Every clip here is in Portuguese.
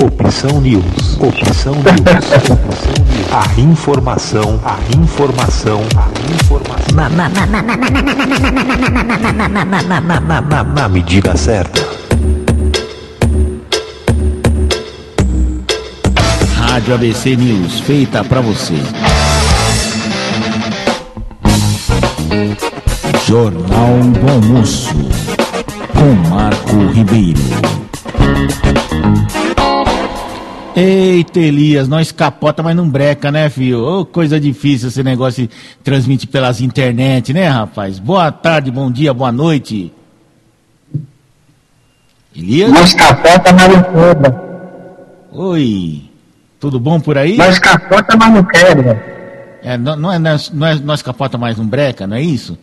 Opção News. Opção News. Opção News. A informação, a informação, a informação. Na, medida certa. Rádio ABC News, feita pra você. Jornal do Almoço, com Marco Ribeiro. Eita, Elias, nós capota, mas não breca, né, filho? Ô, coisa difícil esse negócio de transmitir pelas internet, né, rapaz? Boa tarde, bom dia, boa noite. Elias? Nós capota, mas não quebra. Oi, tudo bom por aí? Nós capota, mas não quebra. É, não, não, é, não é nós capota mais não breca, não é isso?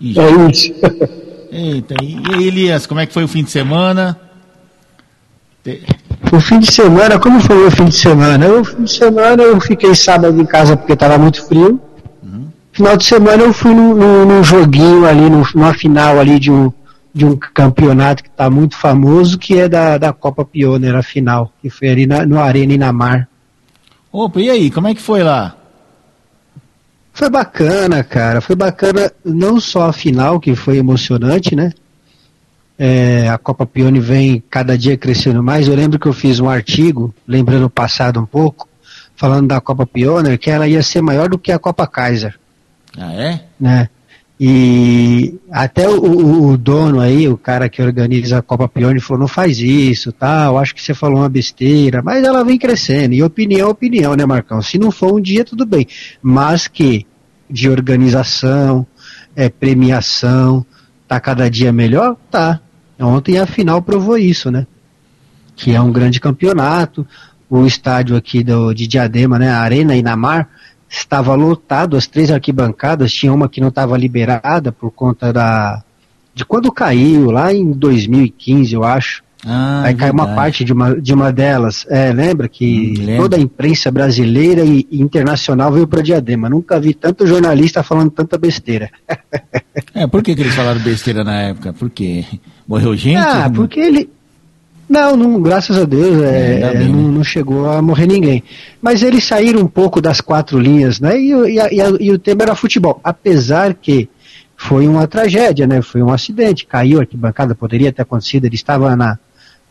Ixi. É isso. Eita, e aí, Elias, como é que foi o fim de semana? O fim de semana, como foi o fim de semana? O fim de semana eu fiquei sábado em casa porque estava muito frio. Uhum. Final de semana eu fui num, joguinho ali, numa final ali de um, de um campeonato que está muito famoso, que é da, da Copa Pioneer, a final, que foi ali na, no Arena Inamar. Opa, e aí, como é que foi lá? Foi bacana, cara. Foi bacana não só a final, que foi emocionante, né? É, a Copa Pione vem cada dia crescendo mais. Eu lembro que eu fiz um artigo, lembrando o passado um pouco, falando da Copa Pioneer, que ela ia ser maior do que a Copa Kaiser. Ah, é? Né? E até o, o, dono aí, o cara que organiza a Copa Pione, falou: não faz isso, tal. Acho que você falou uma besteira, mas ela vem crescendo. E opinião é opinião, né, Marcão? Se não for um dia, tudo bem. Mas que de organização, é, premiação, tá cada dia melhor? Tá. Ontem a final provou isso, né? Que é um grande campeonato. O estádio aqui do, de Diadema, né? A Arena Inamar estava lotado, as três arquibancadas, tinha uma que não estava liberada por conta da de quando caiu, lá em 2015, eu acho. Ah, Aí caiu uma parte de uma, de uma delas. É, lembra que hum, toda a imprensa brasileira e, internacional veio para Diadema. Nunca vi tanto jornalista falando tanta besteira. é, por que, que eles falaram besteira na época? Por quê? Morreu gente? Ah, porque ele, não, não, graças a Deus, é, é, bem, não, né? não, chegou a morrer ninguém. Mas eles saíram um pouco das quatro linhas, né? E, e, e, e, o tema era futebol. Apesar que foi uma tragédia, né? Foi um acidente, caiu a arquibancada, poderia ter acontecido, ele estava na,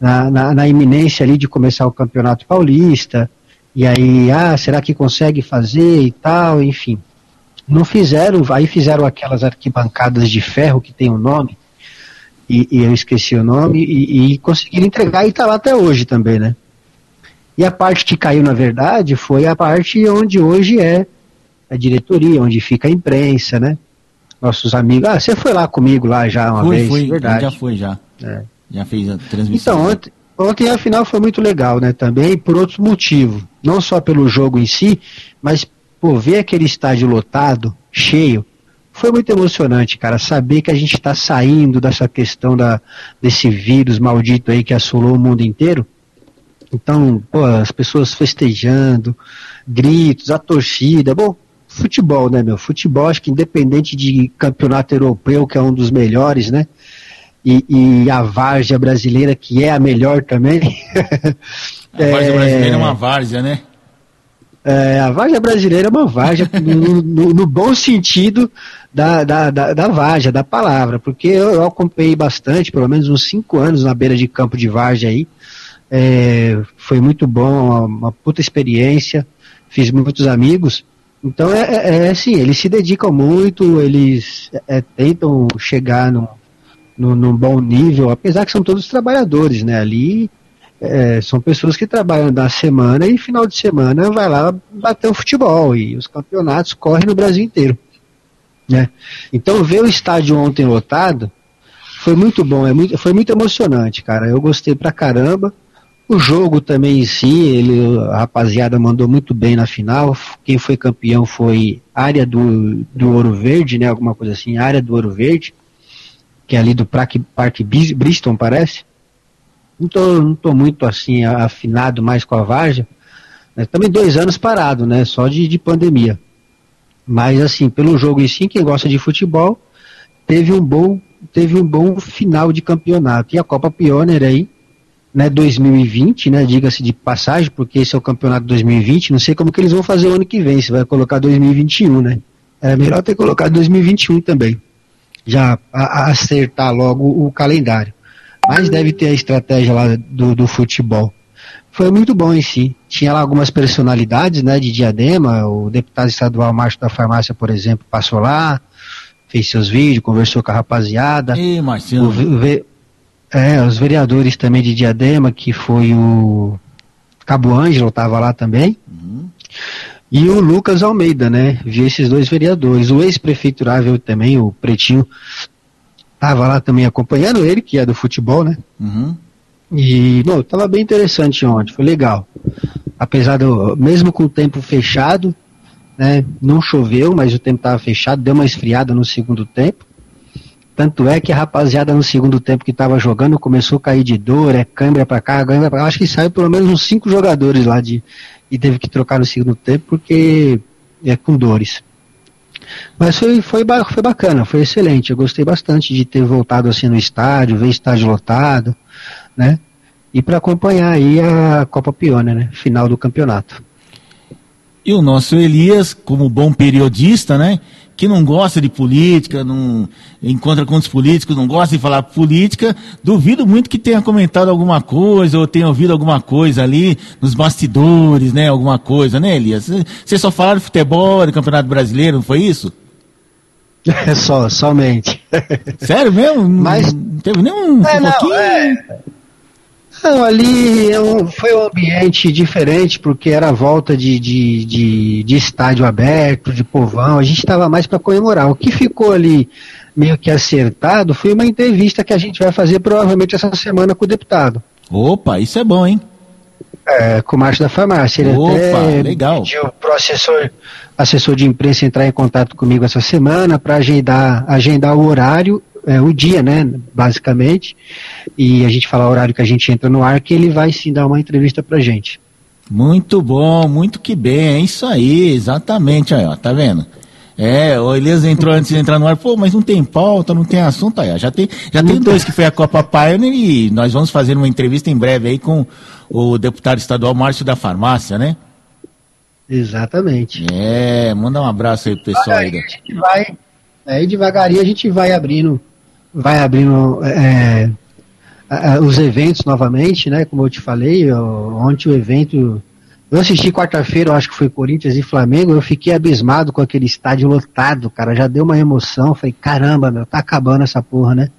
na, na, na iminência ali de começar o Campeonato Paulista, e aí, ah, será que consegue fazer e tal, enfim. Não fizeram, aí fizeram aquelas arquibancadas de ferro que tem um nome, e, e eu esqueci o nome, e, e conseguiram entregar e está lá até hoje também, né? E a parte que caiu, na verdade, foi a parte onde hoje é a diretoria, onde fica a imprensa, né? Nossos amigos. Ah, você foi lá comigo lá já uma fui, vez, fui, verdade. Já foi, já. É. Já fez a transmissão. Então, ontem, ontem a final foi muito legal, né? Também por outros motivos. Não só pelo jogo em si, mas por ver aquele estádio lotado, cheio, foi muito emocionante, cara, saber que a gente está saindo dessa questão da, desse vírus maldito aí que assolou o mundo inteiro. Então, pô, as pessoas festejando, gritos, a torcida, bom, futebol, né, meu? Futebol, acho que independente de campeonato europeu, que é um dos melhores, né? E, e a várzea brasileira, que é a melhor também. a várzea é... brasileira é uma várzea, né? É, a Varja brasileira é uma Varja no, no, no, bom sentido da, da, da, da Varja, da palavra, porque eu, eu, acompanhei bastante, pelo menos uns cinco anos na beira de campo de Varja aí. É, foi muito bom, uma, uma, puta experiência, fiz muitos amigos. Então é, é, é assim, eles se dedicam muito, eles é, tentam chegar num, no, num bom nível, apesar que são todos trabalhadores, né? Ali é, são pessoas que trabalham da semana e final de semana vai lá bater o futebol e os campeonatos correm no Brasil inteiro. Né? Então ver o estádio ontem lotado foi muito bom, é muito, foi muito emocionante, cara. Eu gostei pra caramba. O jogo também em si, ele, a rapaziada mandou muito bem na final. Quem foi campeão foi área do, do Ouro Verde, né? Alguma coisa assim, área do Ouro Verde, que é ali do Parque, Bristol, parece não tô, não tô muito assim afinado mais com a Varja. Né? Também dois anos parado, né? Só de, de pandemia. Mas assim, pelo jogo em si, quem gosta de futebol, teve um bom, teve um bom final de campeonato. E a Copa Pioneer aí, né, 2020, né, diga-se de passagem, porque esse é o campeonato 2020, não sei como que eles vão fazer o ano que vem, se vai colocar 2021, né? É melhor ter colocado 2021 também, já a, a acertar logo o calendário. Mas deve ter a estratégia lá do, do futebol. Foi muito bom em si. Tinha lá algumas personalidades, né, de Diadema, o deputado estadual Márcio da Farmácia, por exemplo, passou lá, fez seus vídeos, conversou com a rapaziada. Ih, Marcelo. O, é, os vereadores também de Diadema, que foi o Cabo Ângelo, estava lá também. Uhum. E o Lucas Almeida, né? Vi esses dois vereadores. O ex-prefeito Rável também, o Pretinho, estava lá também acompanhando ele, que é do futebol, né? Uhum. E, bom, tava bem interessante ontem, foi legal. Apesar do, mesmo com o tempo fechado, né? Não choveu, mas o tempo estava fechado, deu uma esfriada no segundo tempo. Tanto é que a rapaziada no segundo tempo que estava jogando começou a cair de dor, é câimbra para cá, câimbra para cá. Acho que saiu pelo menos uns cinco jogadores lá de e teve que trocar no segundo tempo porque é com dores. Mas foi, foi, foi bacana, foi excelente. Eu gostei bastante de ter voltado assim no estádio, ver estádio lotado, né? E para acompanhar aí a Copa Pione, né? Final do campeonato. E o nosso Elias, como bom periodista, né? Que não gosta de política, não encontra com os políticos, não gosta de falar política, duvido muito que tenha comentado alguma coisa ou tenha ouvido alguma coisa ali nos bastidores, né? Alguma coisa, né, Elias? Vocês só falaram de futebol, de campeonato brasileiro, não foi isso? É só, somente. Sério mesmo? Mas não teve nenhum é, não, é... Não, ali foi um ambiente diferente, porque era a volta de, de, de, de estádio aberto, de povão, a gente estava mais para comemorar. O que ficou ali meio que acertado foi uma entrevista que a gente vai fazer provavelmente essa semana com o deputado. Opa, isso é bom, hein? É, com o Márcio da Farmácia. Ele Opa, até legal. pediu pro assessor, assessor de imprensa entrar em contato comigo essa semana para agendar, agendar o horário é, o dia, né, basicamente, e a gente fala o horário que a gente entra no ar, que ele vai sim dar uma entrevista pra gente. Muito bom, muito que bem, é isso aí, exatamente, aí, ó, tá vendo? É, o Elias entrou antes de entrar no ar, pô, mas não tem pauta, não tem assunto, aí, ó, já tem, já tem dois que foi a Copa Pioneer e nós vamos fazer uma entrevista em breve aí com o deputado estadual Márcio da Farmácia, né? Exatamente. É, manda um abraço aí pro pessoal aí. A gente vai, aí devagarinho a gente vai abrindo vai abrindo é, os eventos novamente, né? Como eu te falei, ontem o evento. Eu assisti quarta-feira, eu acho que foi Corinthians e Flamengo, eu fiquei abismado com aquele estádio lotado, cara. Já deu uma emoção. Falei, caramba, meu, tá acabando essa porra, né?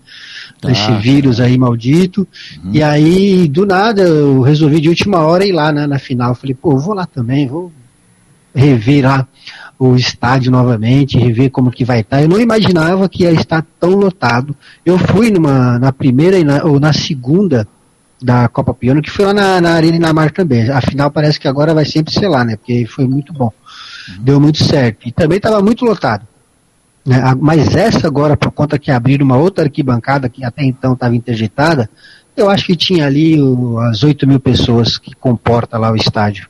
Tá. Esse vírus aí maldito. Uhum. E aí, do nada, eu resolvi de última hora ir lá né, na final. Falei, pô, vou lá também, vou rever lá o estádio novamente, rever como que vai estar. Eu não imaginava que ia estar tão lotado. Eu fui numa, na primeira e na, ou na segunda da Copa Piano, que foi lá na, na Arena Inamar também. Afinal, parece que agora vai sempre ser lá, né? Porque foi muito bom. Uhum. Deu muito certo. E também estava muito lotado. Né? Mas essa agora, por conta que abriram uma outra arquibancada que até então estava interditada, eu acho que tinha ali o, as 8 mil pessoas que comporta lá o estádio.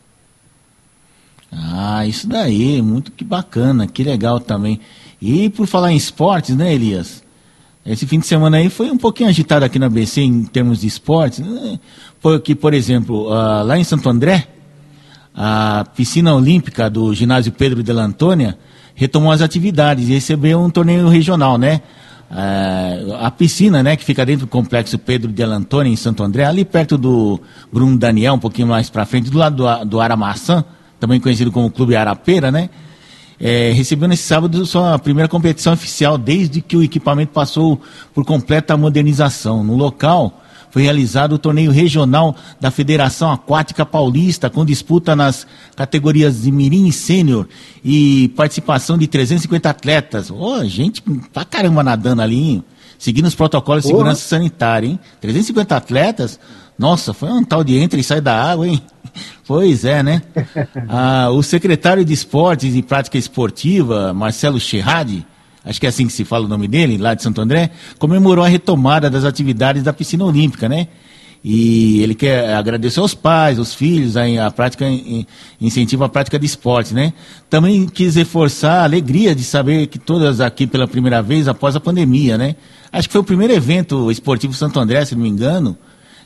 Ah, isso daí, muito que bacana, que legal também. E por falar em esportes, né, Elias? Esse fim de semana aí foi um pouquinho agitado aqui na BC em termos de esportes. Né? Foi que, por exemplo, uh, lá em Santo André, a piscina olímpica do ginásio Pedro de Antônia retomou as atividades e recebeu um torneio regional, né? Uh, a piscina, né, que fica dentro do complexo Pedro de Antônia, em Santo André, ali perto do Bruno Daniel, um pouquinho mais para frente, do lado do, do Aramaçã, também conhecido como Clube Arapeira, né? É, recebeu nesse sábado sua primeira competição oficial desde que o equipamento passou por completa modernização. No local foi realizado o torneio regional da Federação Aquática Paulista, com disputa nas categorias de Mirim e Sênior e participação de 350 atletas. Oh, gente pra caramba nadando ali, hein? Seguindo os protocolos de segurança sanitária, hein? 350 atletas, nossa, foi um tal de entra e sai da água, hein? Pois é, né? Ah, o secretário de Esportes e Prática Esportiva, Marcelo Cherradi, acho que é assim que se fala o nome dele, lá de Santo André, comemorou a retomada das atividades da piscina olímpica, né? E ele quer agradecer aos pais, aos filhos, a, a prática, incentiva a prática de esporte, né? Também quis reforçar a alegria de saber que todas aqui pela primeira vez após a pandemia, né? Acho que foi o primeiro evento esportivo Santo André, se não me engano,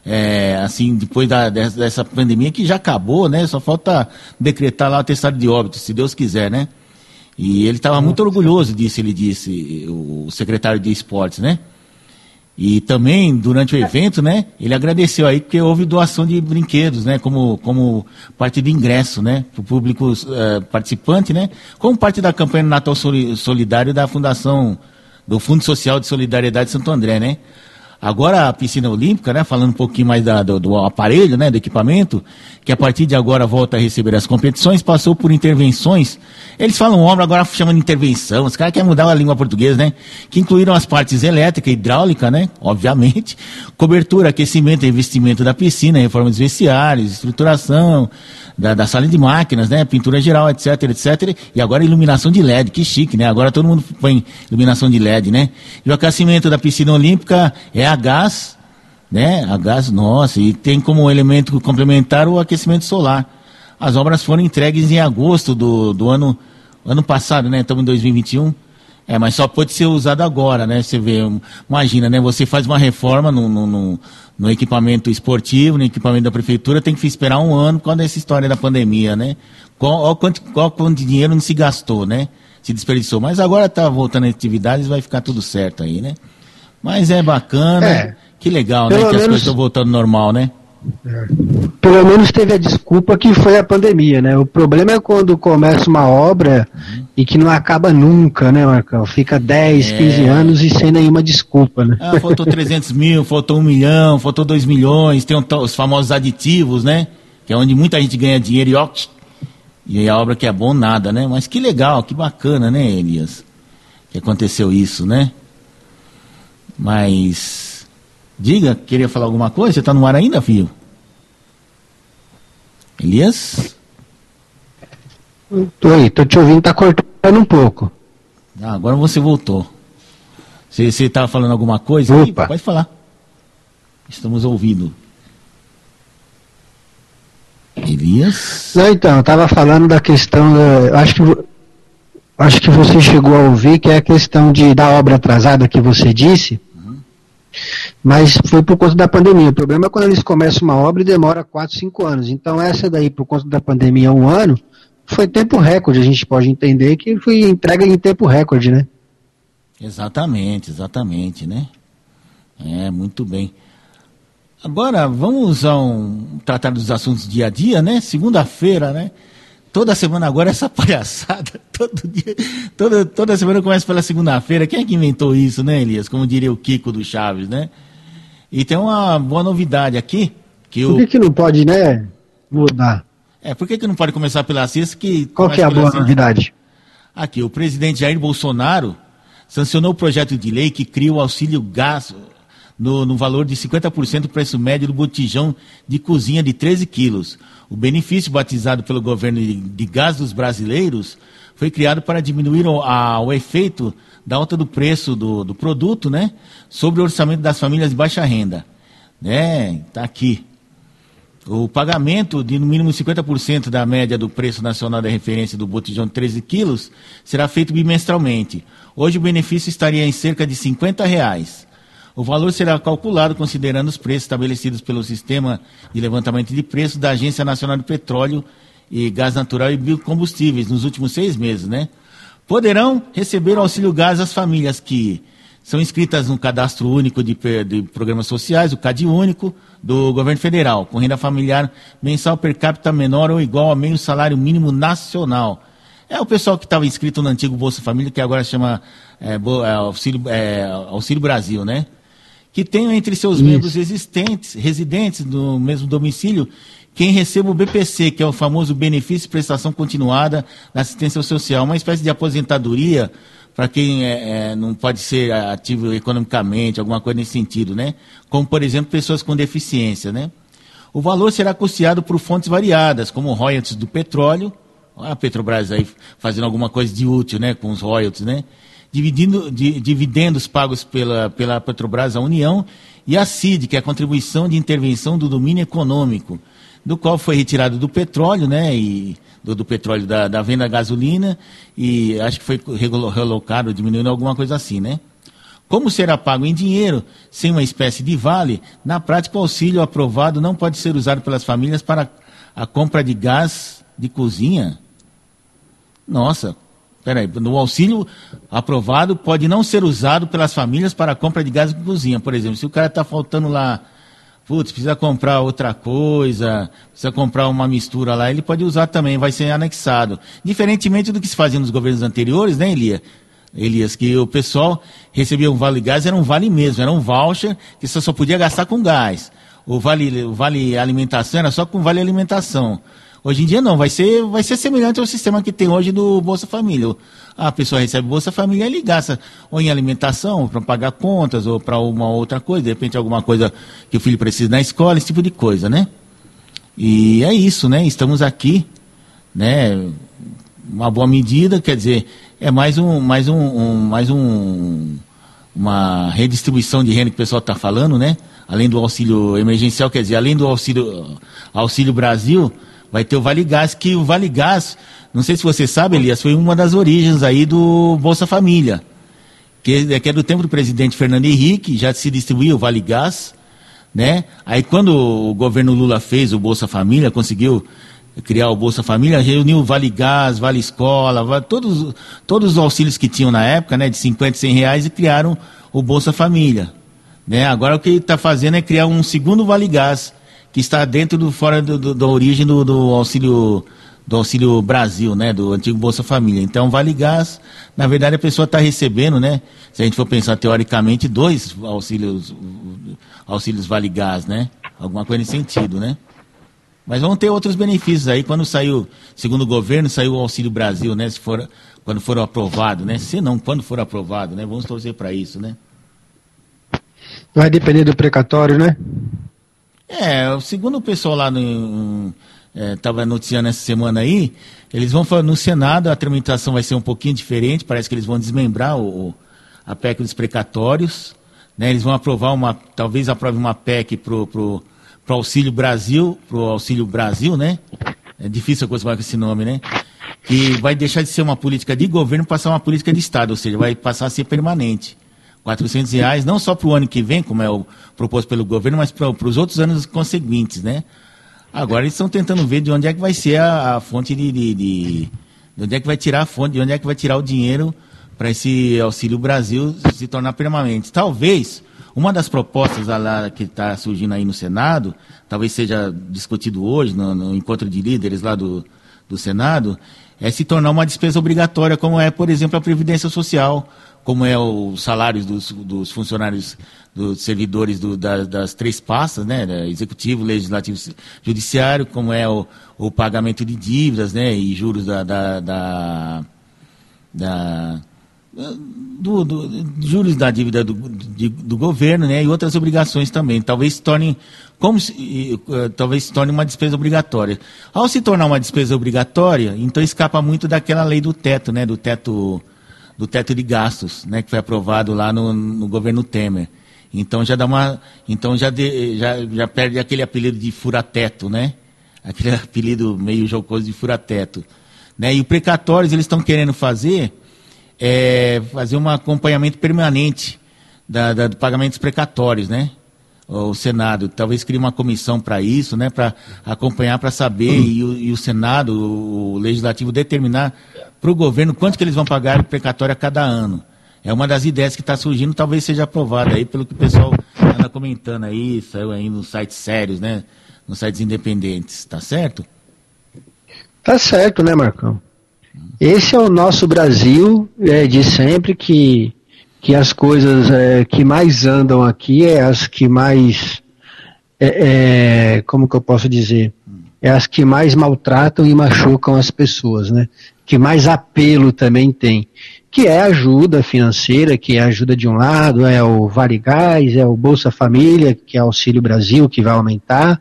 é, assim, depois da, dessa pandemia que já acabou, né? Só falta decretar lá o atestado de óbito, se Deus quiser, né? E ele estava muito orgulhoso disso, ele disse, o secretário de esportes, né? E também, durante o evento, né, ele agradeceu aí porque houve doação de brinquedos, né, como, como parte do ingresso, né, para o público uh, participante, né, como parte da campanha Natal Solidário da Fundação, do Fundo Social de Solidariedade Santo André, né. Agora a piscina olímpica, né, falando um pouquinho mais da, do, do, aparelho, né, do equipamento, que a partir de agora volta a receber as competições, passou por intervenções. Eles falam obra, agora chamam de intervenção. Os caras querem mudar a língua portuguesa, né? Que incluíram as partes elétrica, hidráulica, né? Obviamente. Cobertura, aquecimento e investimento da piscina, reforma dos vestiários, estruturação da, da sala de máquinas, né? Pintura geral, etc, etc. E agora iluminação de LED, que chique, né? Agora todo mundo põe iluminação de LED, né? E o aquecimento da piscina olímpica é a gás, né? A gás, nossa, e tem como elemento complementar o aquecimento solar. As obras foram entregues em agosto do, do ano, ano passado, né? Estamos em 2021. É, mas só pode ser usado agora, né? Você vê, imagina, né? Você faz uma reforma no, no, no, no, equipamento esportivo, no equipamento da prefeitura, tem que esperar um ano por causa dessa história da pandemia, né? Qual, quanto, qual quanto dinheiro não se gastou, né? Se desperdiçou. Mas agora está voltando a atividades, vai ficar tudo certo aí, né? Mas é bacana. É. Que legal, né? Que menos... as coisas estão voltando normal, né? É. Pelo menos teve a desculpa que foi a pandemia, né? O problema é quando começa uma obra e que não acaba nunca, né, Marcão? Fica 10, é. 15 anos e sem nenhuma desculpa, né? Ah, faltou 300 mil, faltou um milhão, faltou 2 milhões, tem os famosos aditivos, né? Que é onde muita gente ganha dinheiro e ó, e a obra que é bom nada, né? Mas que legal, que bacana, né, Elias? Que aconteceu isso, né? Mas Diga, queria falar alguma coisa? Você está no ar ainda, filho? Elias? Aí, tô te ouvindo, tá cortando um pouco. Ah, agora você voltou. Você estava falando alguma coisa? Opa. Aí, pode falar. Estamos ouvindo. Elias? Não, então, eu estava falando da questão, da, acho que acho que você chegou a ouvir, que é a questão de, da obra atrasada que você disse. Mas foi por conta da pandemia. O problema é quando eles começam uma obra e demora 4, 5 anos. Então essa daí, por conta da pandemia, um ano, foi tempo recorde. A gente pode entender que foi entrega em tempo recorde, né? Exatamente, exatamente, né? É, muito bem. Agora, vamos a um, tratar dos assuntos dia a dia, né? Segunda-feira, né? Toda semana agora essa palhaçada. Todo dia, toda, toda semana começa pela segunda-feira. Quem é que inventou isso, né, Elias? Como diria o Kiko do Chaves, né? E tem uma boa novidade aqui. Que por que, o... que não pode, né, mudar? É, por que, que não pode começar pela sexta? Que Qual que é a boa sexta? novidade? Aqui, o presidente Jair Bolsonaro sancionou o projeto de lei que cria o auxílio gás no, no valor de 50% do preço médio do botijão de cozinha de 13 quilos. O benefício batizado pelo governo de gás dos brasileiros foi criado para diminuir o, a, o efeito da alta do preço do, do, produto, né, sobre o orçamento das famílias de baixa renda. Né, tá aqui. O pagamento de no mínimo 50% da média do preço nacional da referência do botijão de 13 quilos será feito bimestralmente. Hoje o benefício estaria em cerca de 50 reais. O valor será calculado considerando os preços estabelecidos pelo Sistema de Levantamento de Preços da Agência Nacional do Petróleo e Gás Natural e Biocombustíveis nos últimos seis meses, né? Poderão receber o auxílio gás as famílias que são inscritas no Cadastro Único de, de Programas Sociais, o CAD Único, do Governo Federal, com renda familiar mensal per capita menor ou igual a meio salário mínimo nacional. É o pessoal que estava inscrito no antigo Bolsa Família, que agora chama é, Auxílio, é, Auxílio Brasil, né? Que tenham entre seus Isso. membros existentes, residentes no mesmo domicílio, quem receba o BPC, que é o famoso benefício de prestação continuada da assistência social, uma espécie de aposentadoria para quem é, é, não pode ser ativo economicamente, alguma coisa nesse sentido, né? Como, por exemplo, pessoas com deficiência, né? O valor será custeado por fontes variadas, como royalties do petróleo, a Petrobras aí fazendo alguma coisa de útil, né, com os royalties, né? Dividindo, di, dividendos pagos pela, pela Petrobras à União, e a CID, que é a contribuição de intervenção do domínio econômico, do qual foi retirado do petróleo, né, e do, do petróleo da, da, venda da gasolina, e acho que foi relocado, diminuindo alguma coisa assim, né. Como será pago em dinheiro, sem uma espécie de vale, na prática o auxílio aprovado não pode ser usado pelas famílias para a compra de gás de cozinha? Nossa, peraí, no auxílio aprovado pode não ser usado pelas famílias para a compra de gás de cozinha. Por exemplo, se o cara está faltando lá, putz, precisa comprar outra coisa, precisa comprar uma mistura lá, ele pode usar também, vai ser anexado. Diferentemente do que se fazia nos governos anteriores, né, Elia? Elias, que o pessoal recebia um vale gás, era um vale mesmo, era um voucher que você só podia gastar com gás. O vale, o vale alimentação era só com vale alimentação. Hoje em dia não, vai ser, vai ser semelhante ao sistema que tem hoje do Bolsa Família. A pessoa recebe Bolsa Família e gasta ou em alimentação, para pagar contas, ou para uma outra coisa, de repente alguma coisa que o filho precisa na escola, esse tipo de coisa, né? E é isso, né? Estamos aqui, né? Uma boa medida, quer dizer, é mais um, mais um, um mais um, uma redistribuição de renda que o pessoal está falando, né? Além do auxílio emergencial, quer dizer, além do auxílio, auxílio Brasil, vai ter o Vale Gás, que o Vale Gás, não sei se você sabe, Elias, foi uma das origens aí do Bolsa Família, que, é, que é do tempo do presidente Fernando Henrique, já se distribuiu o Vale Gás, né? Aí quando o governo Lula fez o Bolsa Família, conseguiu criar o Bolsa Família, reuniu Vale Gás, Vale Escola, todos, todos os auxílios que tinham na época, né, de 50 e 100 reais, e criaram o Bolsa Família. Né? Agora o que ele está fazendo é criar um segundo Vale Gás, que está dentro do fora do, do, da origem do, do, auxílio do auxílio Brasil, né, do antigo Bolsa Família. Então, Vale Gás, na verdade, a pessoa está recebendo, né, se a gente for pensar teoricamente, dois auxílios auxílios Vale Gás, né, alguma coisa nesse sentido, né. Mas vão ter outros benefícios aí quando saiu, segundo o governo, saiu o Auxílio Brasil, né? Se for, quando for aprovado, né? Se não, quando for aprovado, né? Vamos torcer para isso, né? Vai depender do precatório, né? É, segundo o pessoal lá no. Estava é, noticiando essa semana aí, eles vão no Senado, a tramitação vai ser um pouquinho diferente, parece que eles vão desmembrar o, a PEC dos precatórios, né? Eles vão aprovar uma, talvez aprove uma PEC pro, pro para o Auxílio Brasil, para o Auxílio Brasil, né? É difícil a coisa com esse nome, né? Que vai deixar de ser uma política de governo para ser uma política de Estado, ou seja, vai passar a ser permanente. 400 reais, não só para o ano que vem, como é o proposto pelo governo, mas para os outros anos conseguintes, né? Agora eles estão tentando ver de onde é que vai ser a, a fonte de, de, de, de, onde é que vai tirar a fonte, de onde é que vai tirar o dinheiro para esse Auxílio Brasil se tornar permanente. Talvez uma das propostas lá que está surgindo aí no Senado, talvez seja discutido hoje no, no encontro de líderes lá do, do Senado, é se tornar uma despesa obrigatória, como é, por exemplo, a Previdência Social, como é os salários dos, dos funcionários, dos servidores do, das, das, três pastas, né, executivo, legislativo, judiciário, como é o, o pagamento de dívidas, né, e juros da, da, da, da do, do, juros da dívida do, de, do governo, né, e outras obrigações também. Talvez se torne como se, uh, talvez se torne uma despesa obrigatória. Ao se tornar uma despesa obrigatória, então escapa muito daquela lei do teto, né, do teto do teto de gastos, né, que foi aprovado lá no, no governo Temer. Então já dá uma, então já, de, já, já perde aquele apelido de fura-teto, né? Aquele apelido meio jocoso de fura-teto, né? E o precatórios eles estão querendo fazer é, fazer um acompanhamento permanente da, da, do pagamento dos precatórios, né? O Senado talvez crie uma comissão para isso, né? Para acompanhar, para saber e o, e o, Senado, o Legislativo determinar para o governo quanto que eles vão pagar precatório a cada ano. É uma das ideias que está surgindo, talvez seja aprovada aí pelo que o pessoal anda comentando aí, saiu aí nos sites sérios, né? Nos sites independentes, tá certo? Tá certo, né, Marcão? Esse é o nosso Brasil é, de sempre que, que as coisas é, que mais andam aqui é as que mais é, é, como que eu posso dizer é as que mais maltratam e machucam as pessoas, né? Que mais apelo também tem, que é ajuda financeira, que é ajuda de um lado, é o Vale Gás, é o Bolsa Família, que é Auxílio Brasil, que vai aumentar,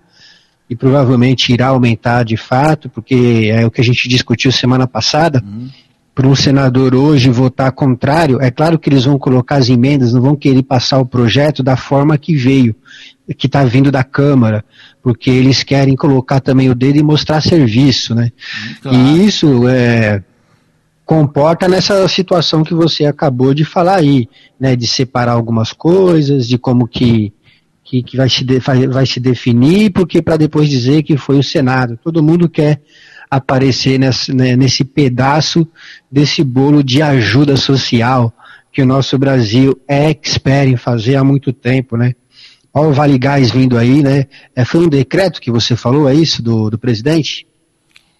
e provavelmente irá aumentar de fato, porque é o que a gente discutiu semana passada. Uhum. Para um senador hoje votar contrário, é claro que eles vão colocar as emendas, não vão querer passar o projeto da forma que veio, que está vindo da Câmara, porque eles querem colocar também o dedo e mostrar serviço, né? Claro. E isso é, comporta nessa situação que você acabou de falar aí, né, de separar algumas coisas, de como que, que, que vai, se de, vai se definir, porque para depois dizer que foi o Senado. Todo mundo quer aparecer nesse, né, nesse pedaço desse bolo de ajuda social que o nosso Brasil é expert em fazer há muito tempo, né? Olha o Vale Gás vindo aí, né? É, foi um decreto que você falou, é isso, do, do presidente?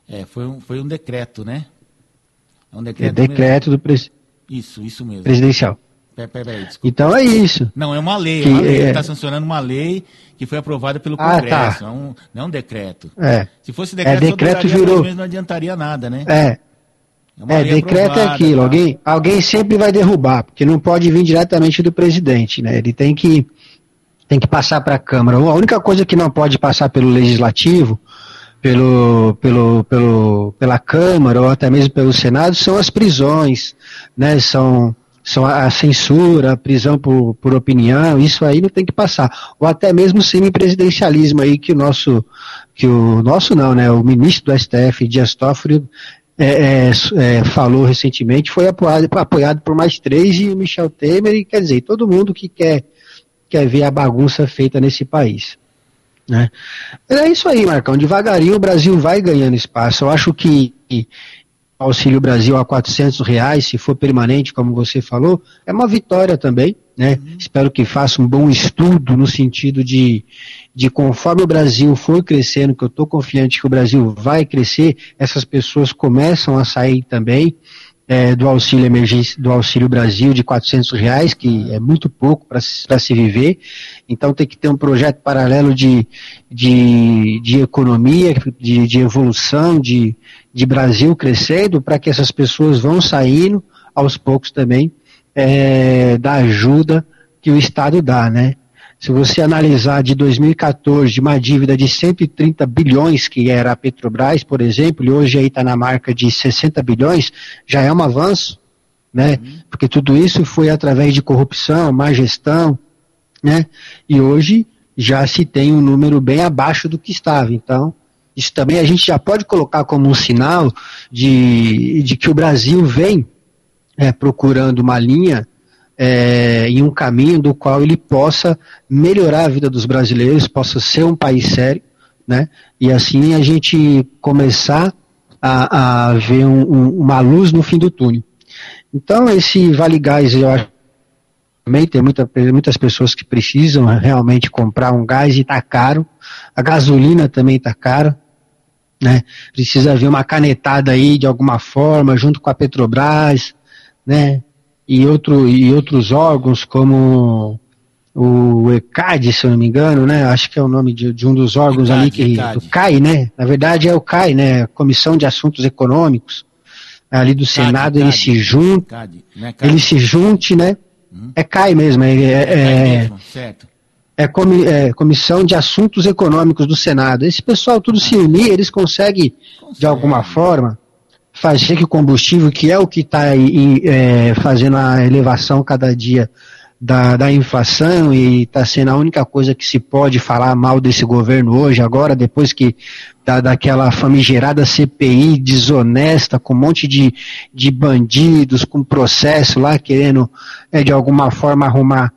É, foi um, foi um decreto, né? É um decreto, é decreto do presidente. Isso, isso mesmo. Presidencial. Pera, pera, pera, então é isso. Não, é uma lei. Uma lei. É... está sancionando uma lei que foi aprovada pelo Congresso. Ah, tá. não, não é um decreto. É. Se fosse decreto, é, decreto virou... mesmo não adiantaria nada, né? É. É, é decreto é aquilo. Tá? Alguém, alguém sempre vai derrubar, porque não pode vir diretamente do presidente, né? Ele tem que tem que passar para a Câmara. A única coisa que não pode passar pelo Legislativo, pelo, pelo, pelo, pela Câmara ou até mesmo pelo Senado são as prisões, né? São, são a censura, a prisão por, por opinião, isso aí não tem que passar. Ou até mesmo o semipresidencialismo aí que o nosso, que o nosso não, né? O ministro do STF, Dias Toffoli, é, é, é, falou recentemente, foi apoiado, apoiado por mais três e o Michel Temer, e quer dizer, todo mundo que quer quer ver a bagunça feita nesse país. Né? É isso aí, Marcão. Devagarinho o Brasil vai ganhando espaço. Eu acho que Auxílio Brasil a 400 reais, se for permanente, como você falou, é uma vitória também. Né? Uhum. Espero que faça um bom estudo no sentido de, de conforme o Brasil for crescendo, que eu estou confiante que o Brasil vai crescer, essas pessoas começam a sair também é, do auxílio emergência do auxílio Brasil de 400 reais, que é muito pouco para se viver. Então tem que ter um projeto paralelo de, de, de economia, de, de evolução, de, de Brasil crescendo, para que essas pessoas vão saindo aos poucos também é, da ajuda que o Estado dá, né? Se você analisar de 2014, de uma dívida de 130 bilhões, que era a Petrobras, por exemplo, e hoje aí está na marca de 60 bilhões, já é um avanço, né? Uhum. Porque tudo isso foi através de corrupção, má gestão, né? E hoje já se tem um número bem abaixo do que estava. Então, isso também a gente já pode colocar como um sinal de, de que o Brasil vem é, procurando uma linha é, em um caminho do qual ele possa melhorar a vida dos brasileiros, possa ser um país sério, né? E assim a gente começar a, a ver um, um, uma luz no fim do túnel. Então esse Vale Gás, eu acho também tem muita, muitas pessoas que precisam realmente comprar um gás e está caro. A gasolina também está cara. Né? Precisa haver uma canetada aí de alguma forma, junto com a Petrobras, né? E, outro, e outros órgãos como o ECAD, se eu não me engano, né? Acho que é o nome de, de um dos órgãos ECAD, ali que ECAD. o CAI, né? Na verdade é o CAI, né? Comissão de Assuntos Econômicos ali do Senado, ele se junta, é ele se junte, né? Hum. É CAI mesmo, é, é, é, mesmo, certo. É, comi, é, Comissão de Assuntos Econômicos do Senado. Esse pessoal tudo ah. se unir, eles conseguem, Consegue. de alguma forma, fazer que o combustível, que é o que está é, fazendo a elevação cada dia da, da inflação e está sendo a única coisa que se pode falar mal desse governo hoje, agora, depois que da, daquela famigerada CPI desonesta, com um monte de, de bandidos, com processo lá, querendo é, de alguma forma arrumar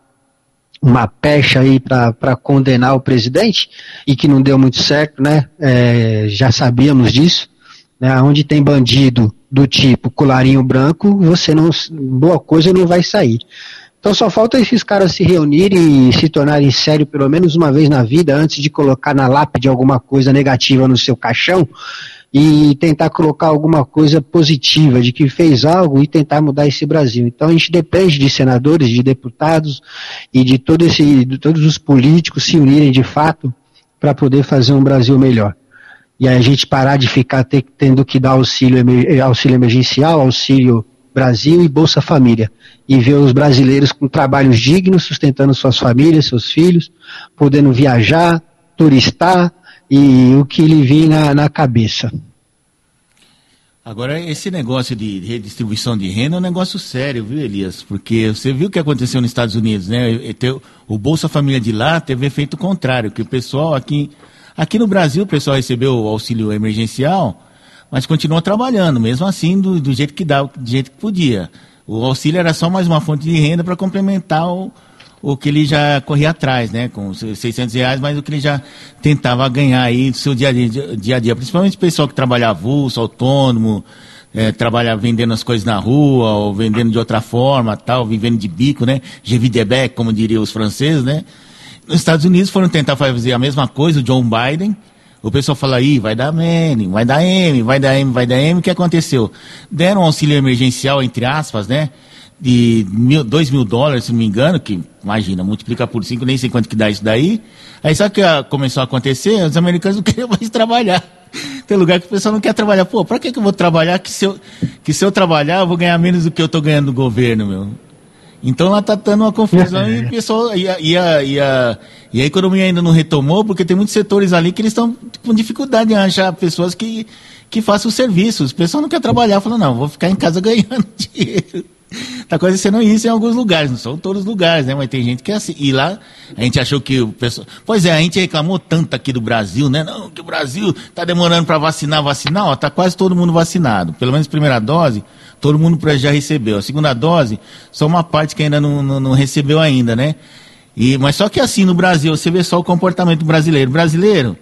uma pecha aí para condenar o presidente, e que não deu muito certo, né? É, já sabíamos disso né, onde tem bandido do tipo colarinho branco, você não boa coisa não vai sair. Então só falta esses caras se reunirem e se tornarem sério pelo menos uma vez na vida antes de colocar na lápide alguma coisa negativa no seu caixão e tentar colocar alguma coisa positiva de que fez algo e tentar mudar esse Brasil. Então a gente depende de senadores, de deputados e de, todo esse, de todos os políticos se unirem de fato para poder fazer um Brasil melhor e a gente parar de ficar ter, tendo que dar auxílio, auxílio emergencial, auxílio Brasil e Bolsa Família. E ver os brasileiros com trabalhos dignos, sustentando suas famílias, seus filhos, podendo viajar, turistar e o que lhe vem na, na cabeça. Agora, esse negócio de redistribuição de renda é um negócio sério, viu, Elias? Porque você viu o que aconteceu nos Estados Unidos, né? O Bolsa Família de lá teve efeito contrário, que o pessoal aqui Aqui no Brasil, o pessoal recebeu o auxílio emergencial, mas continuou trabalhando, mesmo assim, do, do jeito que dá, do jeito que podia. O auxílio era só mais uma fonte de renda para complementar o, o que ele já corria atrás, né? Com 600 reais, mas o que ele já tentava ganhar aí do seu dia a dia, dia, a dia. Principalmente o pessoal que trabalha avulso, autônomo, é, trabalha vendendo as coisas na rua, ou vendendo de outra forma, tal, vivendo de bico, né? Gevidebec, como diriam os franceses, né? Nos Estados Unidos foram tentar fazer a mesma coisa, o John Biden, o pessoal fala aí, vai dar M, vai dar M, vai dar M, vai dar M. O que aconteceu? Deram um auxílio emergencial, entre aspas, né? De mil, dois mil dólares, se não me engano, que, imagina, multiplica por cinco, nem sei quanto que dá isso daí. Aí sabe o que começou a acontecer? Os americanos não queriam mais trabalhar. Tem lugar que o pessoal não quer trabalhar. Pô, pra que, que eu vou trabalhar? Que se, eu, que se eu trabalhar, eu vou ganhar menos do que eu estou ganhando do governo, meu. Então lá está dando uma confusão e o pessoal. E a, e, a, e, a, e a economia ainda não retomou, porque tem muitos setores ali que eles estão com dificuldade em achar pessoas que, que façam serviços. O pessoal não quer trabalhar, fala, não, vou ficar em casa ganhando dinheiro. Está acontecendo isso em alguns lugares, não são todos os lugares, né? Mas tem gente que é assim. E lá a gente achou que o pessoal. Pois é, a gente reclamou tanto aqui do Brasil, né? Não, que o Brasil está demorando para vacinar, vacinar, ó, tá quase todo mundo vacinado. Pelo menos primeira dose, todo mundo já recebeu. A segunda dose, só uma parte que ainda não, não, não recebeu ainda, né? E, mas só que assim, no Brasil, você vê só o comportamento brasileiro. Brasileiro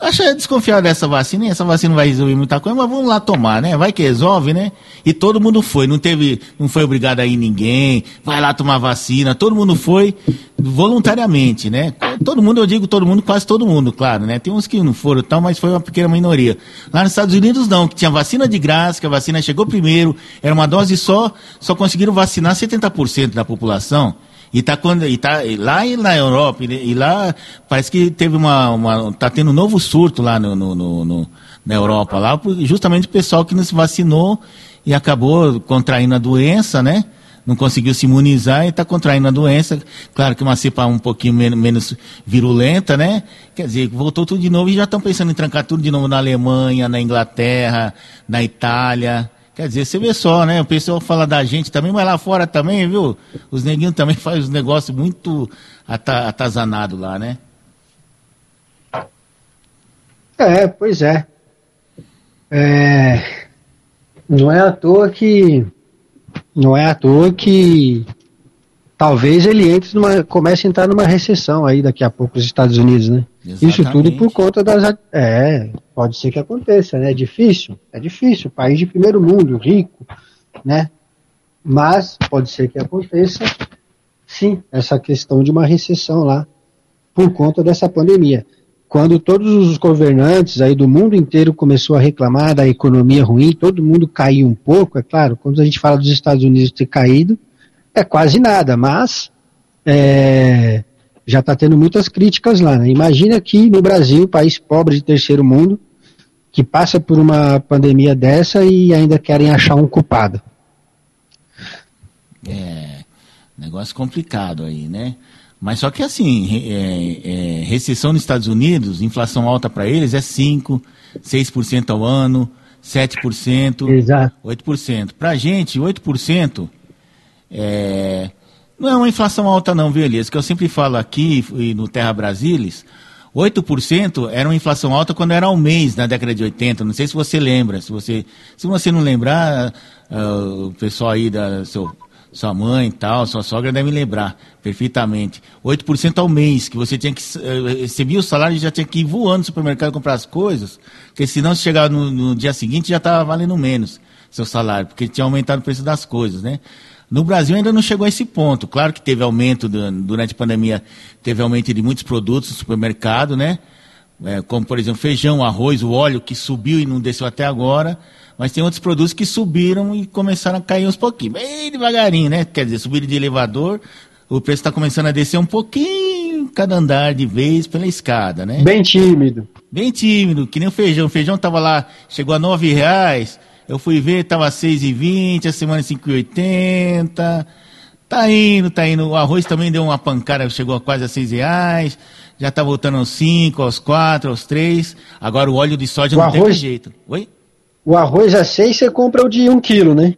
Acha desconfiado dessa vacina, essa vacina vai resolver muita coisa, mas vamos lá tomar, né? Vai que resolve, né? E todo mundo foi, não teve, não foi obrigado a ir ninguém, vai lá tomar vacina, todo mundo foi voluntariamente, né? Todo mundo, eu digo todo mundo, quase todo mundo, claro, né? Tem uns que não foram tal, mas foi uma pequena minoria. Lá nos Estados Unidos não, que tinha vacina de graça, que a vacina chegou primeiro, era uma dose só, só conseguiram vacinar 70% da população. E tá quando e tá e lá e na Europa e, lá parece que teve uma, uma tá tendo um novo surto lá no, no, no, no na Europa lá justamente o pessoal que não se vacinou e acabou contraindo a doença, né? Não conseguiu se imunizar e está contraindo a doença. Claro que uma cepa um pouquinho menos virulenta, né? Quer dizer, voltou tudo de novo e já estão pensando em trancar tudo de novo na Alemanha, na Inglaterra, na Itália. Quer dizer, você vê só, né? O pessoal fala da gente também, mas lá fora também, viu? Os neguinhos também fazem os negócios muito atazanados lá, né? É, pois é. é. Não é à toa que. Não é à toa que. Talvez ele entre numa, comece a entrar numa recessão aí daqui a pouco os Estados Unidos, né? Exatamente. Isso tudo por conta das. É, pode ser que aconteça, né? É difícil, é difícil. País de primeiro mundo, rico, né? Mas pode ser que aconteça, sim, essa questão de uma recessão lá por conta dessa pandemia. Quando todos os governantes aí do mundo inteiro começou a reclamar da economia ruim, todo mundo caiu um pouco, é claro. Quando a gente fala dos Estados Unidos ter caído, é quase nada, mas é, já está tendo muitas críticas lá. Né? Imagina que no Brasil, país pobre de terceiro mundo, que passa por uma pandemia dessa e ainda querem achar um culpado. É, negócio complicado aí, né? Mas só que assim, é, é, recessão nos Estados Unidos, inflação alta para eles é 5%, 6% ao ano, 7%, Exato. 8%. Para a gente, 8% é, não é uma inflação alta não, viu, Elias? Que eu sempre falo aqui e no Terra Brasilis, 8% era uma inflação alta quando era ao mês, na década de 80. Não sei se você lembra. Se você, se você não lembrar, uh, o pessoal aí da seu, sua mãe e tal, sua sogra deve lembrar perfeitamente. 8% ao mês, que você tinha que uh, recebia o salário e já tinha que ir voando no supermercado comprar as coisas, porque senão se chegar no, no dia seguinte já estava valendo menos seu salário, porque tinha aumentado o preço das coisas, né? No Brasil ainda não chegou a esse ponto. Claro que teve aumento do, durante a pandemia, teve aumento de muitos produtos no supermercado, né? É, como por exemplo feijão, arroz, o óleo que subiu e não desceu até agora. Mas tem outros produtos que subiram e começaram a cair uns pouquinho, bem devagarinho, né? Quer dizer, subiram de elevador, o preço está começando a descer um pouquinho cada andar de vez pela escada, né? Bem tímido. Bem tímido, que nem o feijão. O feijão estava lá, chegou a nove reais. Eu fui ver, estava 6,20, a semana 5,80. Tá indo, tá indo. O arroz também deu uma pancada, chegou a quase a 6 reais. Já tá voltando aos 5, aos 4, aos 3. Agora o óleo de soja o não arroz, tem jeito. Oi? O arroz a 6 você compra o de 1 um quilo, né?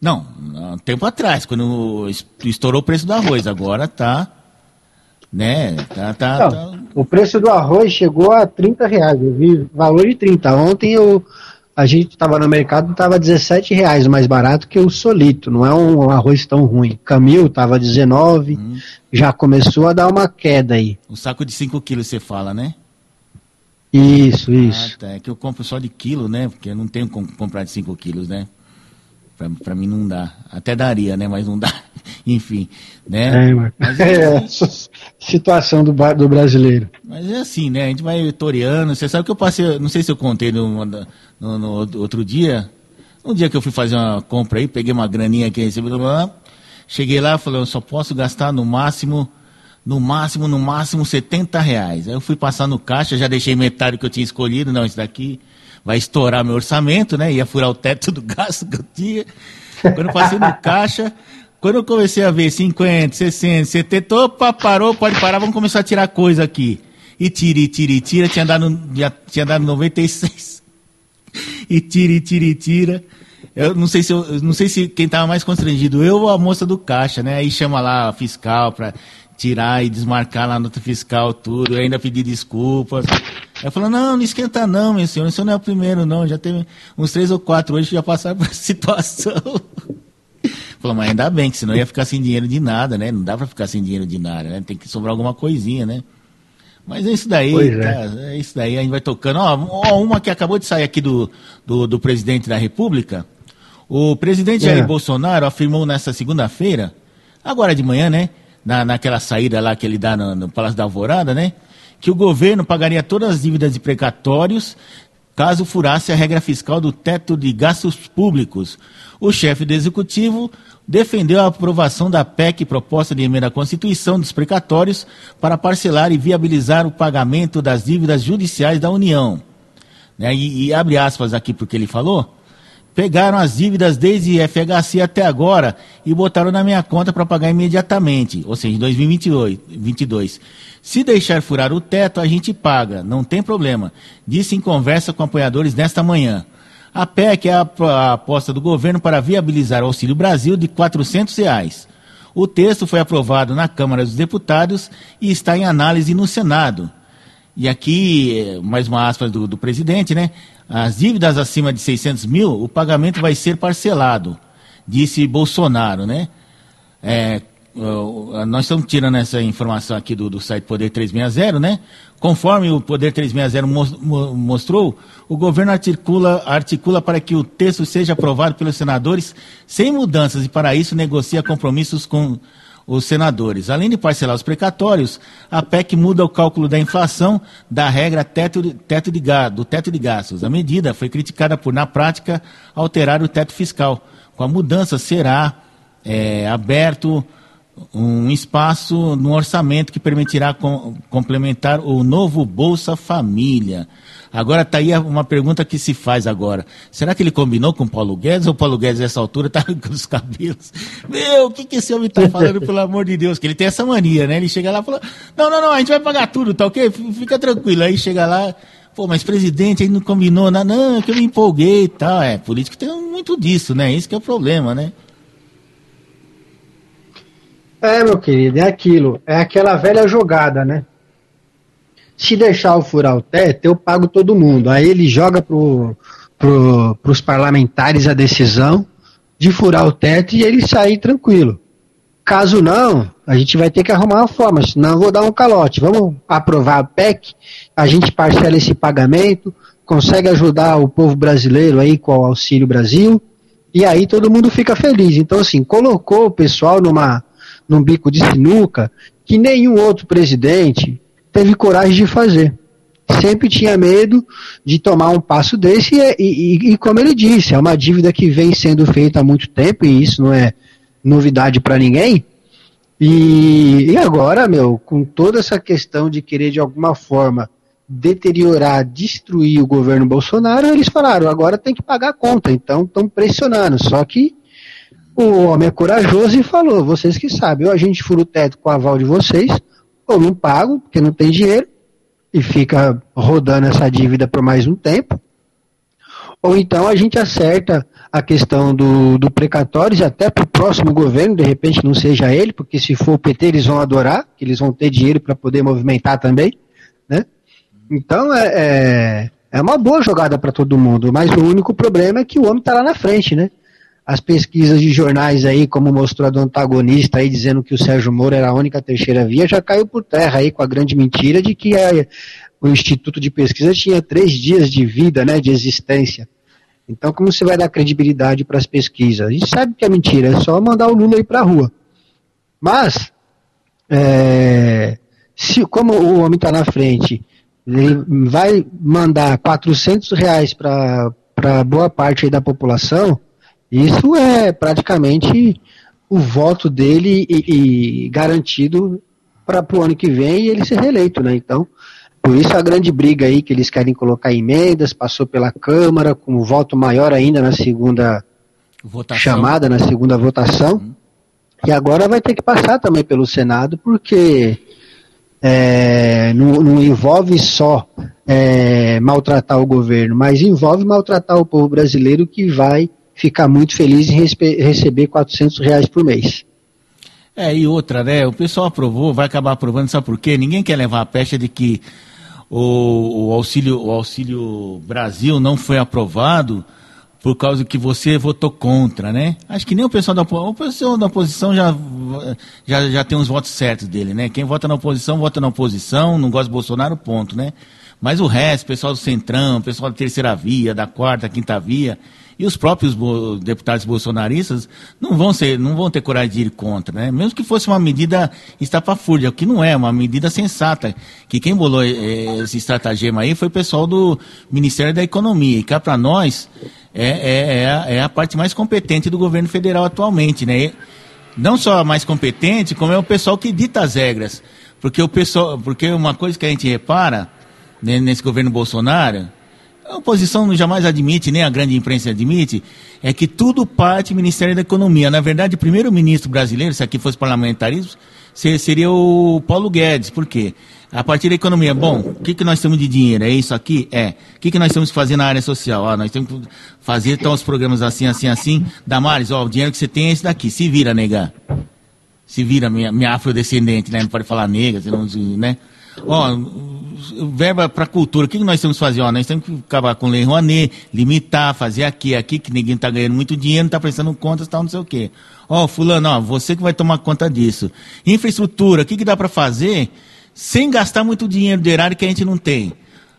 Não, um tempo atrás, quando estourou o preço do arroz. Agora tá. Né? Tá, tá, não, tá... O preço do arroz chegou a 30 reais. Eu vi valor de 30. Ontem eu a gente estava no mercado, estava 17 reais mais barato que o Solito, não é um arroz tão ruim. Camil estava 19, hum. já começou a dar uma queda aí. O saco de 5 quilos você fala, né? Isso, isso. Ah, tá. É que eu compro só de quilo, né? Porque eu não tenho como comprar de 5 quilos, né? Pra, pra mim não dá. Até daria, né? Mas não dá. Enfim, né? É, mas é, assim, situação do, do brasileiro. Mas é assim, né? A gente vai toreando. Você sabe que eu passei, não sei se eu contei no, no, no outro dia. Um dia que eu fui fazer uma compra aí, peguei uma graninha que recebi, cheguei lá, falei, eu só posso gastar no máximo no máximo, no máximo 70 reais. Aí eu fui passar no caixa, já deixei metade que eu tinha escolhido, não, isso daqui vai estourar meu orçamento, né? Ia furar o teto do gasto que eu tinha. Quando eu passei no caixa, quando eu comecei a ver 50, 60, 70, opa, parou, pode parar, vamos começar a tirar coisa aqui. E tira, e tira, e tira, tinha dado, já tinha dado 96. E tira, e tira, e tira. Eu não sei se eu, não sei se quem estava mais constrangido, eu ou a moça do caixa, né? Aí chama lá a fiscal para tirar e desmarcar lá nota fiscal, tudo, eu ainda pedi desculpas. Ela falou, não, não esquenta não, meu senhor, isso não é o primeiro não, já teve uns três ou quatro hoje que já passaram por essa situação. Falou, mas ainda bem, que senão ia ficar sem dinheiro de nada, né? Não dá para ficar sem dinheiro de nada, né? Tem que sobrar alguma coisinha, né? Mas é isso daí, é. Tá, é. isso daí, a gente vai tocando. Ó, ó, uma que acabou de sair aqui do, do, do presidente da República. O presidente é. Jair Bolsonaro afirmou nessa segunda-feira, agora de manhã, né? na, naquela saída lá que ele dá no, no Palácio da Alvorada, né? Que o governo pagaria todas as dívidas de precatórios caso furasse a regra fiscal do teto de gastos públicos. O chefe do executivo defendeu a aprovação da PEC, proposta de emenda à Constituição dos precatórios, para parcelar e viabilizar o pagamento das dívidas judiciais da União. Né? E, e abre aspas aqui porque ele falou pegaram as dívidas desde FHC até agora e botaram na minha conta para pagar imediatamente, ou seja, em 2022. Se deixar furar o teto, a gente paga, não tem problema. Disse em conversa com apoiadores nesta manhã. A PEC é a, aposta do governo para viabilizar o Auxílio Brasil de 400 reais. O texto foi aprovado na Câmara dos Deputados e está em análise no Senado. E aqui, mais uma aspas do, do presidente, né? As dívidas acima de 600 mil, o pagamento vai ser parcelado, disse Bolsonaro, né? É, nós estamos tirando essa informação aqui do, do site Poder 360, né? Conforme o Poder 360 mostrou, o governo articula, articula para que o texto seja aprovado pelos senadores sem mudanças e, para isso, negocia compromissos com os senadores. Além de parcelar os precatórios, a PEC muda o cálculo da inflação da regra teto de, teto de, do teto de gastos. A medida foi criticada por, na prática, alterar o teto fiscal. Com a mudança, será é, aberto um espaço no orçamento que permitirá com, complementar o novo Bolsa Família. Agora está aí uma pergunta que se faz agora. Será que ele combinou com o Paulo Guedes ou o Paulo Guedes nessa altura está com os cabelos? Meu, o que, que esse homem está falando, pelo amor de Deus? Que ele tem essa mania, né? Ele chega lá e fala, não, não, não, a gente vai pagar tudo, tá ok? Fica tranquilo. Aí chega lá, pô, mas presidente, aí não combinou, não, não, é que eu me empolguei e tal. É, político tem muito disso, né? Isso que é o problema, né? É, meu querido, é aquilo. É aquela velha jogada, né? Se deixar eu furar o teto, eu pago todo mundo. Aí ele joga pro, pro, pros parlamentares a decisão de furar o teto e ele sair tranquilo. Caso não, a gente vai ter que arrumar uma forma, senão eu vou dar um calote. Vamos aprovar a PEC, a gente parcela esse pagamento, consegue ajudar o povo brasileiro aí com o Auxílio Brasil, e aí todo mundo fica feliz. Então, assim, colocou o pessoal numa, num bico de sinuca que nenhum outro presidente teve coragem de fazer. Sempre tinha medo de tomar um passo desse, e, e, e, como ele disse, é uma dívida que vem sendo feita há muito tempo, e isso não é novidade para ninguém. E, e agora, meu, com toda essa questão de querer de alguma forma deteriorar, destruir o governo Bolsonaro, eles falaram, agora tem que pagar a conta, então estão pressionando. Só que o homem é corajoso e falou, vocês que sabem, ou a gente fura o teto com o aval de vocês, ou não pago, porque não tem dinheiro, e fica rodando essa dívida por mais um tempo. Ou então a gente acerta a questão do, do precatórios até para o próximo governo, de repente não seja ele, porque se for o PT eles vão adorar, que eles vão ter dinheiro para poder movimentar também. Né? Então é, é, é uma boa jogada para todo mundo, mas o único problema é que o homem está lá na frente, né? As pesquisas de jornais aí, como mostrou a do antagonista aí, dizendo que o Sérgio Moro era a única terceira via, já caiu por terra aí com a grande mentira de que a, o Instituto de Pesquisa tinha três dias de vida, né, de existência. Então, como você vai dar credibilidade para as pesquisas? A gente sabe que é mentira, é só mandar o Lula ir para a rua. Mas, é, se, como o homem está na frente, ele vai mandar 400 reais para boa parte da população, isso é praticamente o voto dele e, e garantido para o ano que vem e ele ser reeleito, né? Então, por isso a grande briga aí que eles querem colocar emendas, passou pela Câmara, com um voto maior ainda na segunda votação. chamada, na segunda votação. Uhum. E agora vai ter que passar também pelo Senado, porque é, não, não, envolve só é, maltratar o governo, mas envolve maltratar o povo brasileiro que vai ficar muito feliz em receber 400 reais por mês. É, e outra, né? O pessoal aprovou, vai acabar aprovando, sabe por quê? Ninguém quer levar a pecha de que o, o, auxílio, o Auxílio Brasil não foi aprovado por causa que você votou contra, né? Acho que nem o pessoal da, o pessoal da oposição já, já, já tem uns votos certos dele, né? Quem vota na oposição, vota na oposição, não gosta do Bolsonaro, ponto, né? Mas o resto, pessoal do Centrão, pessoal da terceira via, da quarta, quinta via, e os próprios deputados bolsonaristas não vão, ser, não vão ter coragem de ir contra, né? Mesmo que fosse uma medida estapafúrdia, que não é, uma medida sensata. Que quem bolou eh, esse estratagema aí foi o pessoal do Ministério da Economia. E cá para nós é, é, é, a, é a parte mais competente do governo federal atualmente, né? E não só a mais competente, como é o pessoal que dita as regras. Porque o pessoal, porque uma coisa que a gente repara né, nesse governo Bolsonaro a oposição jamais admite, nem a grande imprensa admite, é que tudo parte do Ministério da Economia. Na verdade, o primeiro-ministro brasileiro, se aqui fosse parlamentarismo, seria o Paulo Guedes. Por quê? A partir da economia, bom, o que, que nós temos de dinheiro? É isso aqui? É. O que, que nós temos que fazer na área social? Ah, nós temos que fazer então os programas assim, assim, assim. Damares, ó, o dinheiro que você tem é esse daqui. Se vira, negar. Se vira, minha, minha afrodescendente, né? Não pode falar nega, senão, né? Ó, verba para cultura, o que, nós temos que fazer? Ó, nós temos que acabar com Lei Rouanet, limitar, fazer aqui, aqui, que ninguém está ganhando muito dinheiro, não está prestando contas, tal, não sei o quê. Ó, fulano, ó, você que vai tomar conta disso. Infraestrutura, o que, que dá para fazer sem gastar muito dinheiro de erário que a gente não tem?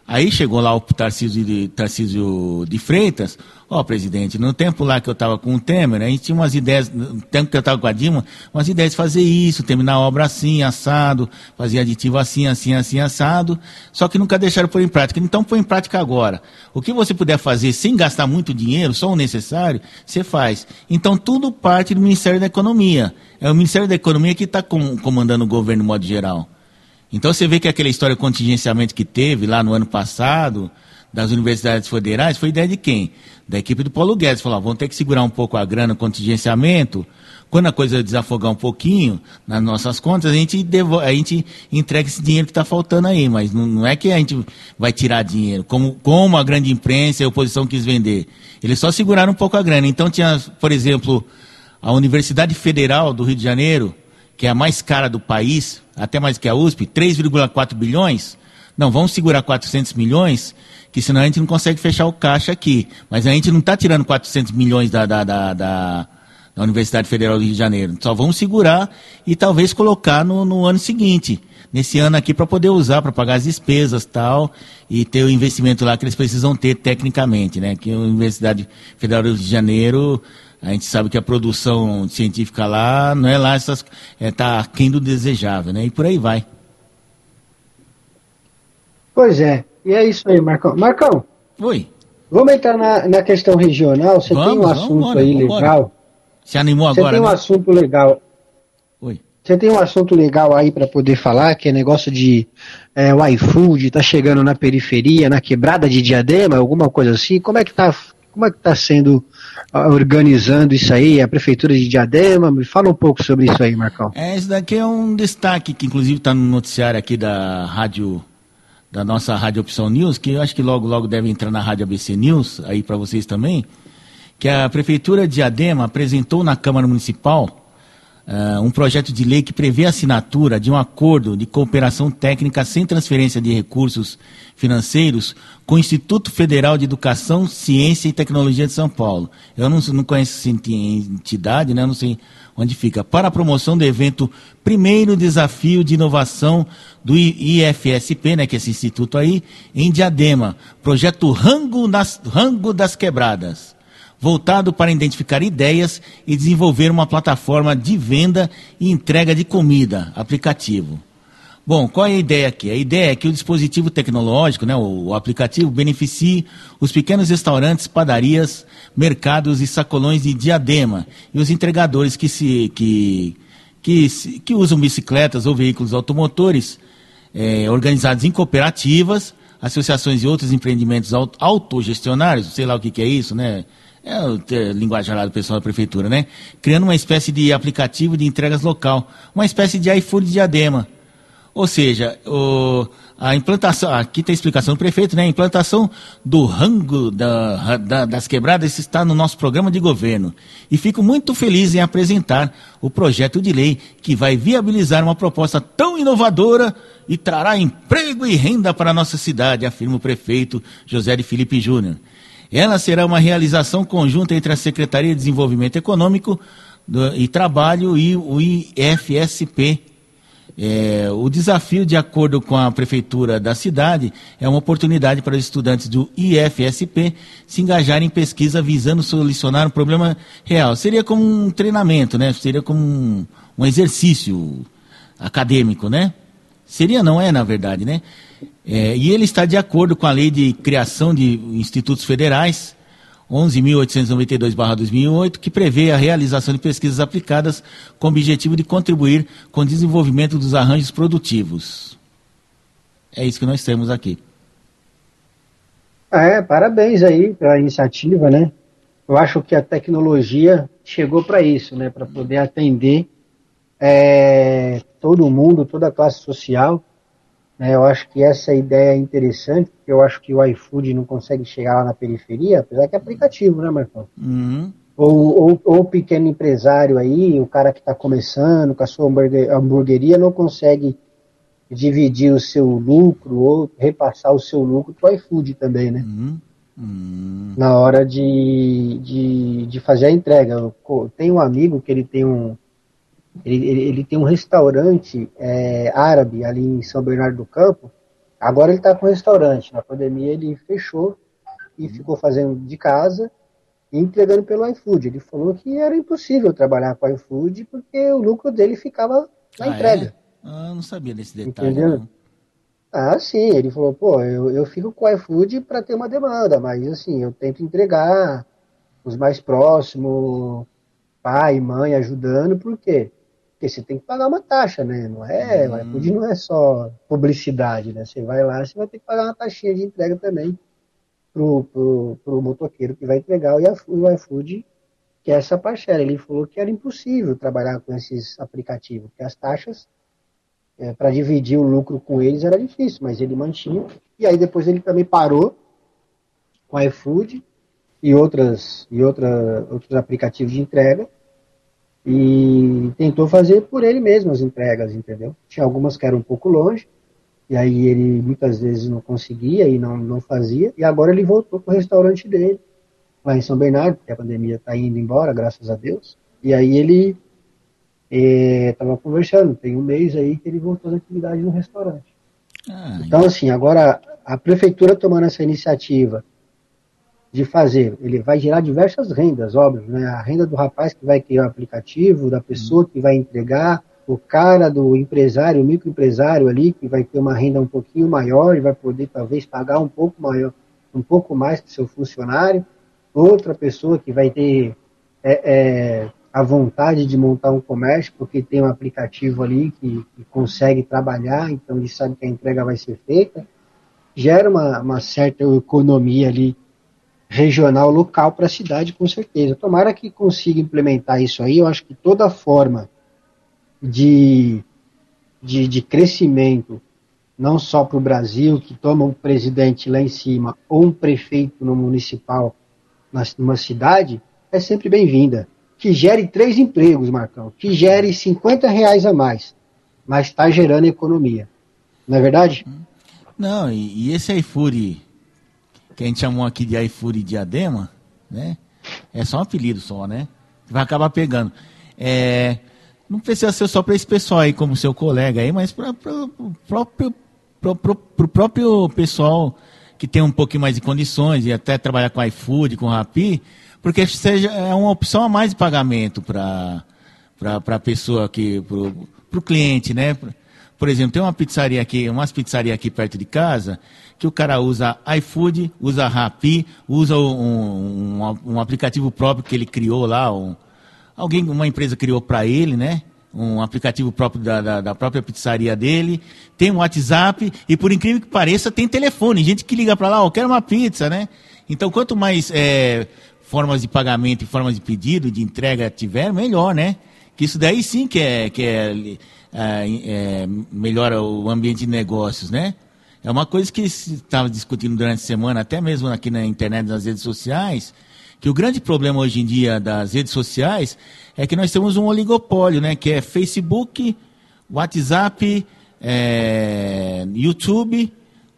Aí chegou lá o Tarcísio de, Tarcísio de Freitas, ó oh, presidente, no tempo lá que eu estava com o Temer, a gente tinha umas ideias, no tempo que eu estava com a Dilma, umas ideias de fazer isso, terminar a obra assim, assado, fazer aditivo assim, assim, assim, assado, só que nunca deixaram pôr em prática. Então põe em prática agora. O que você puder fazer sem gastar muito dinheiro, só o necessário, você faz. Então tudo parte do Ministério da Economia. É o Ministério da Economia que está com, comandando o governo no modo geral. Então você vê que aquela história de contingenciamento que teve lá no ano passado, das universidades federais, foi ideia de quem? Da equipe do Paulo Guedes. Falou, vamos ter que segurar um pouco a grana, o contingenciamento. Quando a coisa desafogar um pouquinho nas nossas contas, a gente, devo, a gente entrega esse dinheiro que está faltando aí. Mas não, não, é que a gente vai tirar dinheiro, como, como a grande imprensa e a oposição quis vender. Eles só seguraram um pouco a grana. Então tinha, por exemplo, a Universidade Federal do Rio de Janeiro, que é a mais cara do país, até mais que a USP, 3,4 bilhões. Não, vamos segurar 400 milhões, que senão a gente não consegue fechar o caixa aqui. Mas a gente não está tirando 400 milhões da, da, da, da, da Universidade Federal do Rio de Janeiro. Só vamos segurar e talvez colocar no, no ano seguinte nesse ano aqui para poder usar para pagar as despesas tal e ter o investimento lá que eles precisam ter tecnicamente, né? Que a Universidade Federal do Rio de Janeiro a gente sabe que a produção científica lá não é lá essas é tá quem do desejável, né? E por aí vai. Pois é. E é isso aí, Marcão. Marcão. Oi. Vamos entrar na, na questão regional. Você vamos, tem um assunto aí legal. Se animou agora? Você tem um né? assunto legal. Oi. Você tem um assunto legal aí para poder falar, que é negócio de é, o iFood, tá chegando na periferia, na quebrada de Diadema, alguma coisa assim. Como é que tá, como é que tá sendo organizando isso aí, a Prefeitura de Diadema. Me fala um pouco sobre isso aí, Marcão. É, isso daqui é um destaque que inclusive está no noticiário aqui da rádio, da nossa Rádio Opção News, que eu acho que logo, logo deve entrar na Rádio ABC News, aí para vocês também, que a Prefeitura de Diadema apresentou na Câmara Municipal uh, um projeto de lei que prevê a assinatura de um acordo de cooperação técnica sem transferência de recursos financeiros com o Instituto Federal de Educação, Ciência e Tecnologia de São Paulo. Eu não, não conheço essa entidade, né? não sei onde fica. Para a promoção do evento Primeiro Desafio de Inovação do IFSP, né, que é esse instituto aí, em Diadema. Projeto Rango das, Rango das Quebradas voltado para identificar ideias e desenvolver uma plataforma de venda e entrega de comida, aplicativo. Bom, qual é a ideia aqui? A ideia é que o dispositivo tecnológico, né, o aplicativo, beneficie os pequenos restaurantes, padarias, mercados e sacolões de diadema e os entregadores que, se, que, que, que usam bicicletas ou veículos automotores é, organizados em cooperativas, associações e outros empreendimentos autogestionários, sei lá o que, que é isso, né? é o linguagem do pessoal da prefeitura, né? Criando uma espécie de aplicativo de entregas local, uma espécie de iFood diadema. Ou seja, o, a implantação, aqui tem a explicação do prefeito, né? A implantação do rango da, da, das quebradas está no nosso programa de governo. E fico muito feliz em apresentar o projeto de lei que vai viabilizar uma proposta tão inovadora e trará emprego e renda para a nossa cidade, afirma o prefeito José de Felipe Júnior. Ela será uma realização conjunta entre a Secretaria de Desenvolvimento Econômico e Trabalho e o IFSP. É, o desafio, de acordo com a Prefeitura da cidade, é uma oportunidade para os estudantes do IFSP se engajarem em pesquisa visando solucionar um problema real. Seria como um treinamento, né? Seria como um, um exercício acadêmico, né? Seria, não é, na verdade, né? É, e ele está de acordo com a lei de criação de institutos federais, 11.892-2008, que prevê a realização de pesquisas aplicadas com o objetivo de contribuir com o desenvolvimento dos arranjos produtivos. É isso que nós temos aqui. É, parabéns aí pela iniciativa, né? Eu acho que a tecnologia chegou para isso, né? Para poder atender é, todo mundo, toda a classe social eu acho que essa ideia é interessante, porque eu acho que o iFood não consegue chegar lá na periferia, apesar que é aplicativo, né, Marcão? Uhum. Ou, ou, ou, o pequeno empresário aí, o cara que está começando com a sua hamburgueria, não consegue dividir o seu lucro ou repassar o seu lucro para o iFood também, né? Uhum. Uhum. Na hora de, de, de fazer a entrega. Eu tenho um amigo que ele tem um, ele, ele, ele tem um restaurante é, árabe ali em São Bernardo do Campo. Agora ele está com restaurante. Na pandemia ele fechou e ficou fazendo de casa e entregando pelo iFood. Ele falou que era impossível trabalhar com o iFood porque o lucro dele ficava na ah, entrega. É? Ah, não sabia desse detalhe. Entendeu? Não. Ah, sim. Ele falou, pô, eu, eu fico com o iFood para ter uma demanda, mas assim, eu tento entregar os mais próximos, pai, mãe ajudando, por quê? Porque você tem que pagar uma taxa, né? Não é, uhum. o iFood não é só publicidade, né? Você vai lá, você vai ter que pagar uma taxinha de entrega também pro, pro, pro motoqueiro que vai entregar o iFood, que é essa parcela. Ele falou que era impossível trabalhar com esses aplicativos, porque as taxas é, para dividir o lucro com eles era difícil, mas ele mantinha. E aí depois ele também parou com o iFood e outras e outra, outros aplicativos de entrega e tentou fazer por ele mesmo as entregas, entendeu? Tinha algumas que eram um pouco longe, e aí ele muitas vezes não conseguia e não, não fazia, e agora ele voltou para o restaurante dele, lá em São Bernardo, porque a pandemia está indo embora, graças a Deus, e aí ele estava é, conversando, tem um mês aí que ele voltou na atividade no restaurante. Ah, então, assim, agora a prefeitura tomando essa iniciativa de fazer. Ele vai gerar diversas rendas, óbvio, né? A renda do rapaz que vai criar o aplicativo, da pessoa que vai entregar, o cara do empresário, o microempresário ali, que vai ter uma renda um pouquinho maior e vai poder talvez pagar um pouco maior, um pouco mais que seu funcionário, outra pessoa que vai ter é, é, a vontade de montar um comércio porque tem um aplicativo ali que, que, consegue trabalhar, então ele sabe que a entrega vai ser feita, gera uma, uma certa economia ali regional, local para a cidade, com certeza. Tomara que consiga implementar isso aí. Eu acho que toda forma de, de, de crescimento, não só para o Brasil, que toma um presidente lá em cima ou um prefeito no municipal, numa cidade, é sempre bem-vinda. que gere três empregos, Marcão, que gere 50 reais a mais, mas está gerando economia. Não é verdade? Não, e, e esse iFood, que a gente chamou aqui de iFood Diadema, né? É só um apelido só, né? Vai acabar pegando. É, não precisa ser só para esse pessoal aí, como seu colega aí, mas para o próprio, pro, pro, pro próprio pessoal que tem um pouquinho mais de condições e até trabalhar com iFood, com Rappi, porque seja é uma opção a mais de pagamento para a pessoa para o cliente, né? Por exemplo, tem uma pizzaria aqui, umas pizzarias aqui perto de casa, que o cara usa iFood, usa Rappi, usa um, um, um aplicativo próprio que ele criou lá, um, alguém, uma empresa criou para ele, né? Um aplicativo próprio da, da, da, própria pizzaria dele, tem um WhatsApp e por incrível que pareça tem telefone, gente que liga para lá, ó, oh, quero uma pizza, né? Então quanto mais é, formas de pagamento e formas de pedido, de entrega tiver, melhor, né? Que isso daí sim que é, que é, é, é melhora o ambiente de negócios, né? É uma coisa que se estava discutindo durante a semana, até mesmo aqui na internet, nas redes sociais, que o grande problema hoje em dia das redes sociais é que nós temos um oligopólio, né? Que é Facebook, WhatsApp, é, YouTube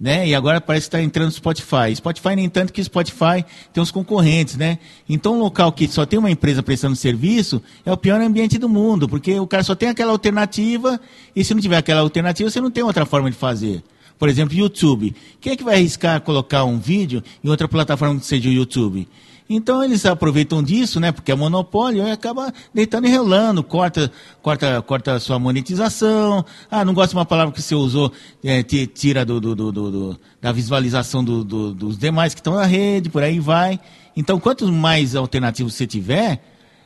né? E agora parece que está entrando Spotify. Spotify nem tanto que Spotify tem os concorrentes, né? Então, um local que só tem uma empresa prestando serviço é o pior ambiente do mundo, porque o cara só tem aquela alternativa e se não tiver aquela alternativa, você não tem outra forma de fazer. Por exemplo, YouTube. Quem é que vai arriscar colocar um vídeo em outra plataforma que seja o YouTube? Então eles aproveitam disso, né? Porque é monopólio e acaba deitando e relando, corta, corta, corta a sua monetização. Ah, não gosto de uma palavra que você usou, é, tira do, do, do, do da visualização dos demais que estão na rede, por aí vai. Então, quanto mais alternativos você tiver,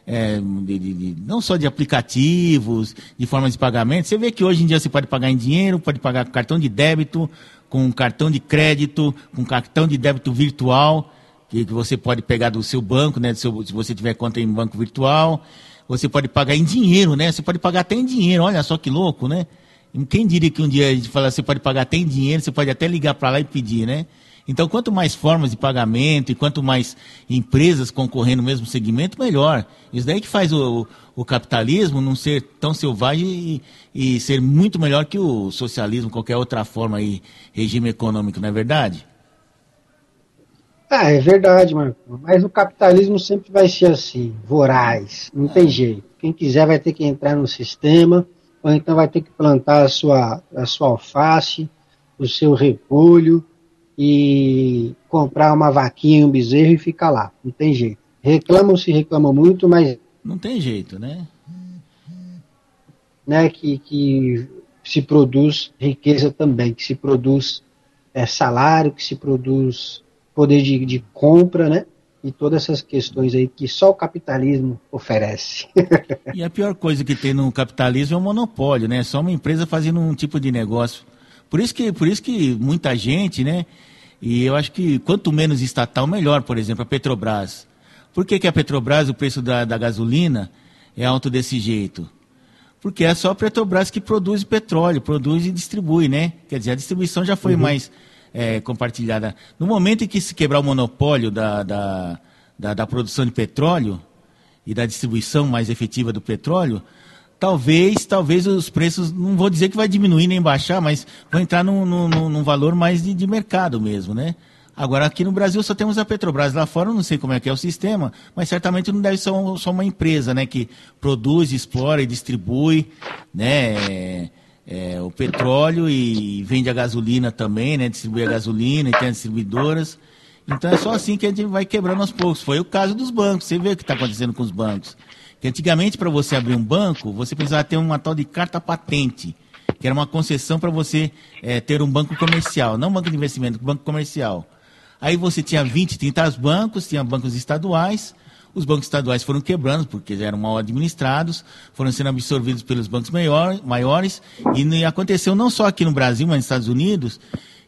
é, de, de, não só de aplicativos, de formas de pagamento, você vê que hoje em dia você pode pagar em dinheiro, pode pagar com cartão de débito, com cartão de crédito, com cartão de débito virtual que, que você pode pegar do seu banco, né? Seu, se você tiver conta em banco virtual, você pode pagar em dinheiro, né? Você pode pagar até em dinheiro, olha só que louco, né? Quem diria que um dia a gente fala, você pode pagar até em dinheiro, você pode até ligar para lá e pedir, né? Então, quanto mais formas de pagamento e quanto mais empresas concorrendo no mesmo segmento, melhor. Isso daí que faz o, o capitalismo não ser tão selvagem e, e, ser muito melhor que o socialismo, qualquer outra forma aí, regime econômico, não é verdade? Ah, é verdade, Marco. Mas o capitalismo sempre vai ser assim, voraz, não tem jeito. Quem quiser vai ter que entrar no sistema, ou então vai ter que plantar a sua, a sua alface, o seu repolho e comprar uma vaquinha, um bezerro e ficar lá. Não tem jeito. Reclamam se reclamam muito, mas. Não tem jeito, né? né que, que se produz riqueza também, que se produz é, salário, que se produz poder de, de compra, né? E todas essas questões aí que só o capitalismo oferece. e a pior coisa que tem no capitalismo é o monopólio, né? Só uma empresa fazendo um tipo de negócio. Por isso que, por isso que muita gente, né? E eu acho que quanto menos estatal, melhor. Por exemplo, a Petrobras. Por que, que a Petrobras, o preço da, da gasolina é alto desse jeito? Porque é só a Petrobras que produz petróleo, produz e distribui, né? Quer dizer, a distribuição já foi uhum. mais é, compartilhada. No momento em que se quebrar o monopólio da, da, da, da, produção de petróleo e da distribuição mais efetiva do petróleo, talvez, talvez os preços, não vou dizer que vai diminuir nem baixar, mas vão entrar num, num, num valor mais de, de mercado mesmo, né? Agora, aqui no Brasil só temos a Petrobras. Lá fora eu não sei como é que é o sistema, mas certamente não deve ser só uma empresa né, que produz, explora e distribui né, é, o petróleo e vende a gasolina também, né? Distribui a gasolina e tem as distribuidoras. Então é só assim que a gente vai quebrando aos poucos. Foi o caso dos bancos. Você vê o que está acontecendo com os bancos. Que antigamente, para você abrir um banco, você precisava ter uma tal de carta patente, que era uma concessão para você é, ter um banco comercial, não banco de investimento, banco comercial. Aí você tinha 20, 30 bancos, tinha bancos estaduais, os bancos estaduais foram quebrando, porque eram mal administrados, foram sendo absorvidos pelos bancos maior, maiores, e aconteceu não só aqui no Brasil, mas nos Estados Unidos,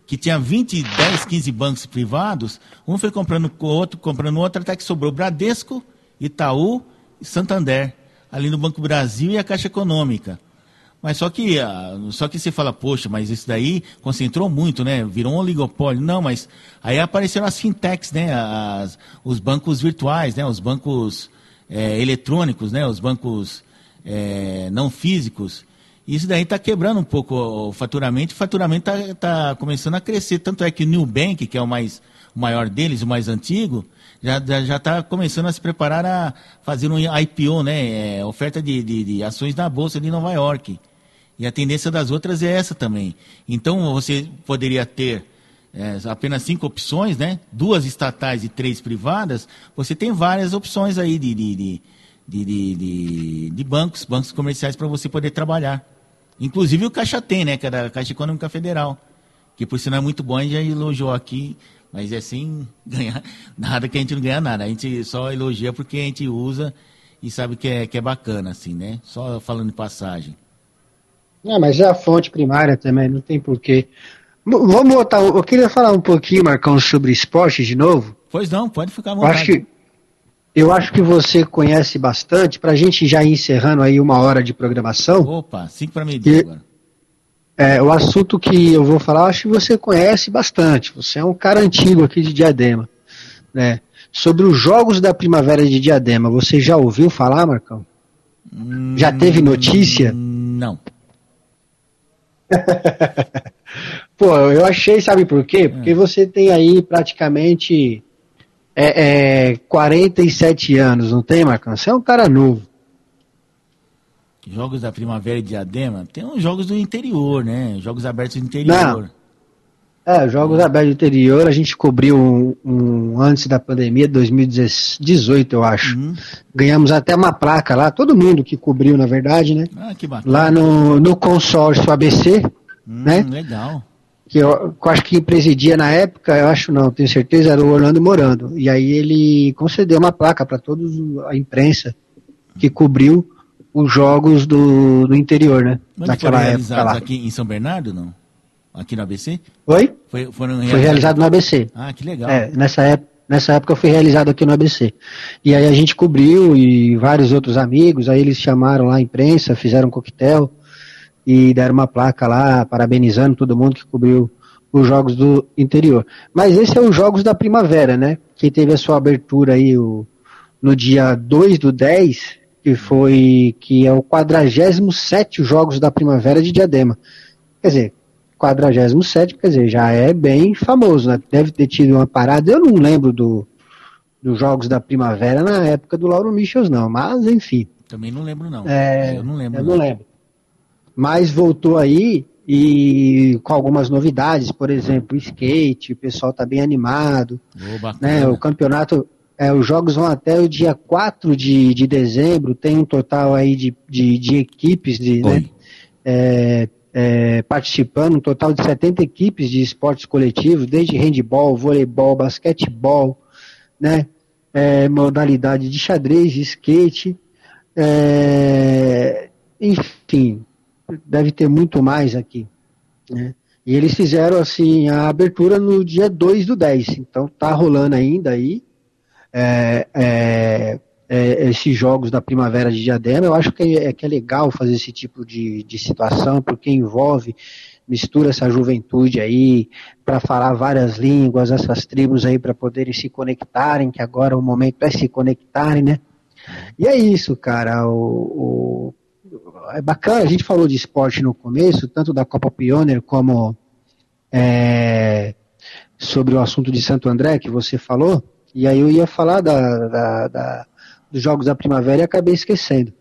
que tinha 20, 10, 15 bancos privados, um foi comprando outro, comprando outro, até que sobrou Bradesco, Itaú e Santander, ali no Banco Brasil e a Caixa Econômica. Mas só que, ah, só que você fala, poxa, mas isso daí concentrou muito, né? Virou um oligopólio. Não, mas aí apareceram as fintechs, né? As, os bancos virtuais, né? Os bancos é, eletrônicos, né? Os bancos é, não físicos. Isso daí está quebrando um pouco o faturamento. O faturamento está tá começando a crescer. Tanto é que o New Bank, que é o mais o maior deles, o mais antigo, já já está começando a se preparar a fazer um IPO, né? É, oferta de, de, de ações na bolsa de Nova York. E a tendência das outras é essa também. Então você poderia ter é, apenas cinco opções, né? Duas estatais e três privadas. Você tem várias opções aí de, de, de, de, de, de bancos, bancos comerciais para você poder trabalhar. Inclusive o Caixa tem, né? Que é da Caixa Econômica Federal. Que por sinal é muito bom, a gente já elogiou aqui, mas é sem ganhar nada que a gente não ganha nada. A gente só elogia porque a gente usa e sabe que é, que é bacana, assim, né? Só falando de passagem. Não, mas é a fonte primária também, não tem porquê. Vamos botar. Eu queria falar um pouquinho, Marcão, sobre esporte de novo. Pois não, pode ficar à vontade. Eu acho que, eu acho que você conhece bastante, para a gente já ir encerrando aí uma hora de programação. Opa, cinco para meio-dia agora. É, o assunto que eu vou falar, eu acho que você conhece bastante. Você é um cara antigo aqui de Diadema. Né? Sobre os Jogos da Primavera de Diadema, você já ouviu falar, Marcão? Hum, já teve notícia? Não. Pô, eu achei, sabe por quê? Porque é. você tem aí praticamente é, é, 47 anos, não tem, Marcão? Você é um cara novo. Jogos da Primavera e Diadema? Tem uns jogos do interior, né? Jogos abertos do interior. Não. É, jogos abertos do interior a gente cobriu um, um antes da pandemia, 2018, eu acho. Uhum. Ganhamos até uma placa lá, todo mundo que cobriu, na verdade, né? Ah, que bacana. Lá no, no consórcio ABC, hum, né? Legal. Que eu, eu, acho que presidia na época, eu acho não, tenho certeza, era o Orlando Morando. E aí ele concedeu uma placa para toda a imprensa que cobriu os jogos do, do interior, né? Mas Naquela época lá. aqui em São Bernardo, não? Aqui no ABC? Oi? Foi, foram realizados... Foi realizado no ABC. Ah, que legal. É, nessa época. Nessa época foi realizado aqui no ABC. E aí a gente cobriu e vários outros amigos, aí eles chamaram lá a imprensa, fizeram um coquetel e deram uma placa lá parabenizando todo mundo que cobriu os jogos do interior. Mas esse é os jogos da primavera, né? Que teve a sua abertura aí o, no dia 2 do 10, que foi que é o 47 Jogos da Primavera de Diadema. Quer dizer, 47, quer dizer, já é bem famoso, né? Deve ter tido uma parada, eu não lembro do, dos Jogos da Primavera na época do Lauro Michels, não, mas enfim. Também não lembro, não. É, eu não lembro. Eu não, não lembro. Mas voltou aí e com algumas novidades, por exemplo, skate, o pessoal tá bem animado. Oh, né? O campeonato, é, os jogos vão até o dia 4 de, de dezembro, tem um total aí de, de, de equipes de, né? é, é, participando, um total de 70 equipes de esportes coletivos, desde handball, voleibol, basquetebol, né, é, modalidade de xadrez, skate, é, enfim, deve ter muito mais aqui. Né? E eles fizeram assim a abertura no dia 2 do 10, então tá rolando ainda aí. É, é, é, esses jogos da primavera de Diadema, eu acho que é, que é legal fazer esse tipo de, de situação, porque envolve, mistura essa juventude aí, para falar várias línguas, essas tribos aí para poderem se conectarem, que agora o momento é se conectarem, né? E é isso, cara. O, o, é bacana, a gente falou de esporte no começo, tanto da Copa Pioneer como é, sobre o assunto de Santo André que você falou, e aí eu ia falar da, da, da dos Jogos da Primavera e acabei esquecendo.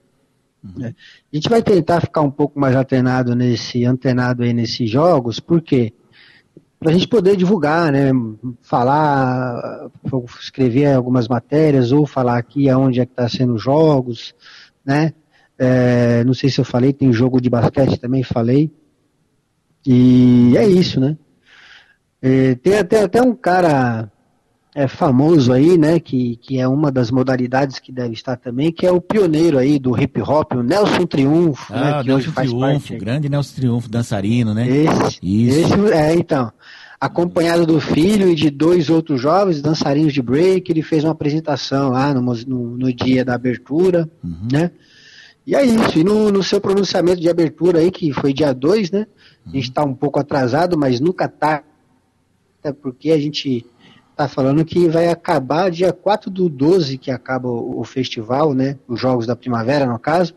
Uhum. A gente vai tentar ficar um pouco mais antenado nesse, antenado aí nesses jogos, porque para a gente poder divulgar, né, falar, escrever algumas matérias ou falar aqui aonde é que está sendo os jogos, né? É, não sei se eu falei, tem jogo de basquete também, falei. E é isso, né? É, tem até, até um cara é, famoso aí, né, que, que é uma das modalidades que deve estar também, que é o pioneiro aí do hip hop, o Nelson Triunfo, ah, né, que Nelson hoje faz Triunfo, parte. grande Nelson Triunfo, dançarino, né? Esse, Isso. Esse, é, então. Acompanhado do filho e de dois outros jovens dançarinos de break, ele fez uma apresentação lá no, no, no dia da abertura, uhum. né? E é isso, e no, no, seu pronunciamento de abertura aí, que foi dia 2, né? A gente está um pouco atrasado, mas nunca tá, até porque a gente tá falando que vai acabar dia 4 do 12, que acaba o, o festival, né? Os Jogos da Primavera, no caso.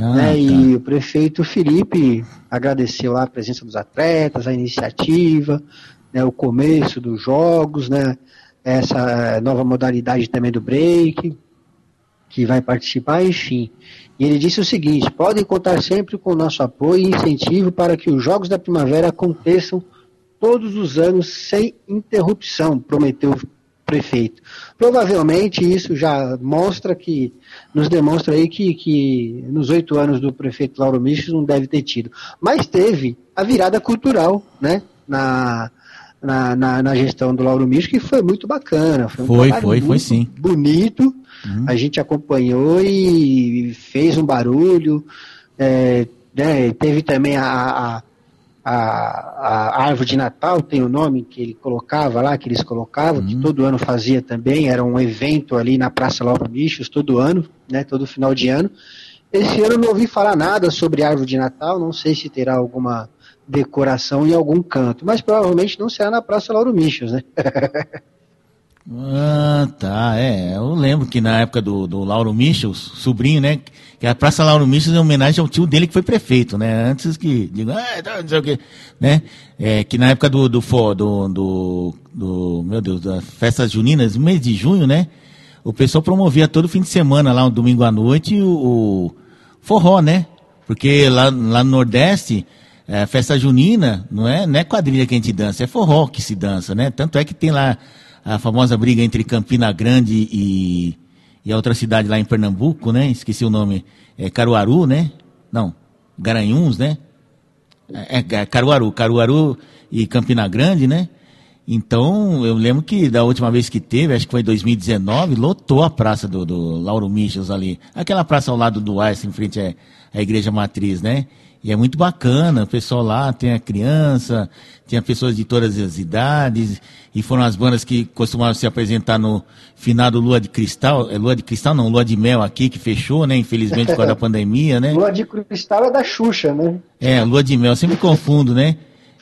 Ah, né, tá. E o prefeito Felipe agradeceu lá a presença dos atletas, a iniciativa, né, o começo dos jogos, né, essa nova modalidade também do break, que vai participar, enfim. E ele disse o seguinte: podem contar sempre com o nosso apoio e incentivo para que os Jogos da Primavera aconteçam todos os anos sem interrupção, prometeu o prefeito. Provavelmente isso já mostra que, nos demonstra aí que, que nos oito anos do prefeito Lauro Michels não deve ter tido. Mas teve a virada cultural, né? Na, na, na, na gestão do Lauro Michels, que foi muito bacana. Foi, um foi, foi, foi sim. Bonito. Uhum. A gente acompanhou e fez um barulho. É, né, teve também a, a a, a, árvore de Natal tem o nome que ele colocava lá, que eles colocavam, uhum. que todo ano fazia também, era um evento ali na Praça Lauro Bichos, todo ano, né, todo final de ano. Esse ano não ouvi falar nada sobre árvore de Natal, não sei se terá alguma decoração em algum canto, mas provavelmente não será na Praça Lauro Michos, né? Ah, tá, é. Eu lembro que na época do, do Lauro Michels, sobrinho, né? Que a Praça Lauro Michels é homenagem ao tio dele que foi prefeito, né? Antes que diga, ah, tá, não sei o quê, né? É, que na época do, do, do, do, do meu Deus, das festas juninas, no mês de junho, né? O pessoal promovia todo fim de semana lá, um domingo à noite, o, o forró, né? Porque lá, lá no Nordeste, é, festa junina, não é, não é quadrilha que a gente dança, é forró que se dança, né? Tanto é que tem lá a famosa briga entre Campina Grande e, e a outra cidade lá em Pernambuco, né? Esqueci o nome. É Caruaru, né? Não, Garanhuns, né? É, é Caruaru, Caruaru e Campina Grande, né? Então, eu lembro que da última vez que teve, acho que foi em 2019, lotou a praça do, do Lauro Michels ali. Aquela praça ao lado do Ars, em frente à, à Igreja Matriz, né? E é muito bacana, o pessoal lá tem a criança, tinha pessoas de todas as idades, e foram as bandas que costumavam se apresentar no finado Lua de Cristal, é Lua de Cristal não, Lua de Mel aqui, que fechou, né, infelizmente por causa da pandemia, né? Lua de Cristal é da Xuxa, né? É, Lua de Mel, sempre confundo, né?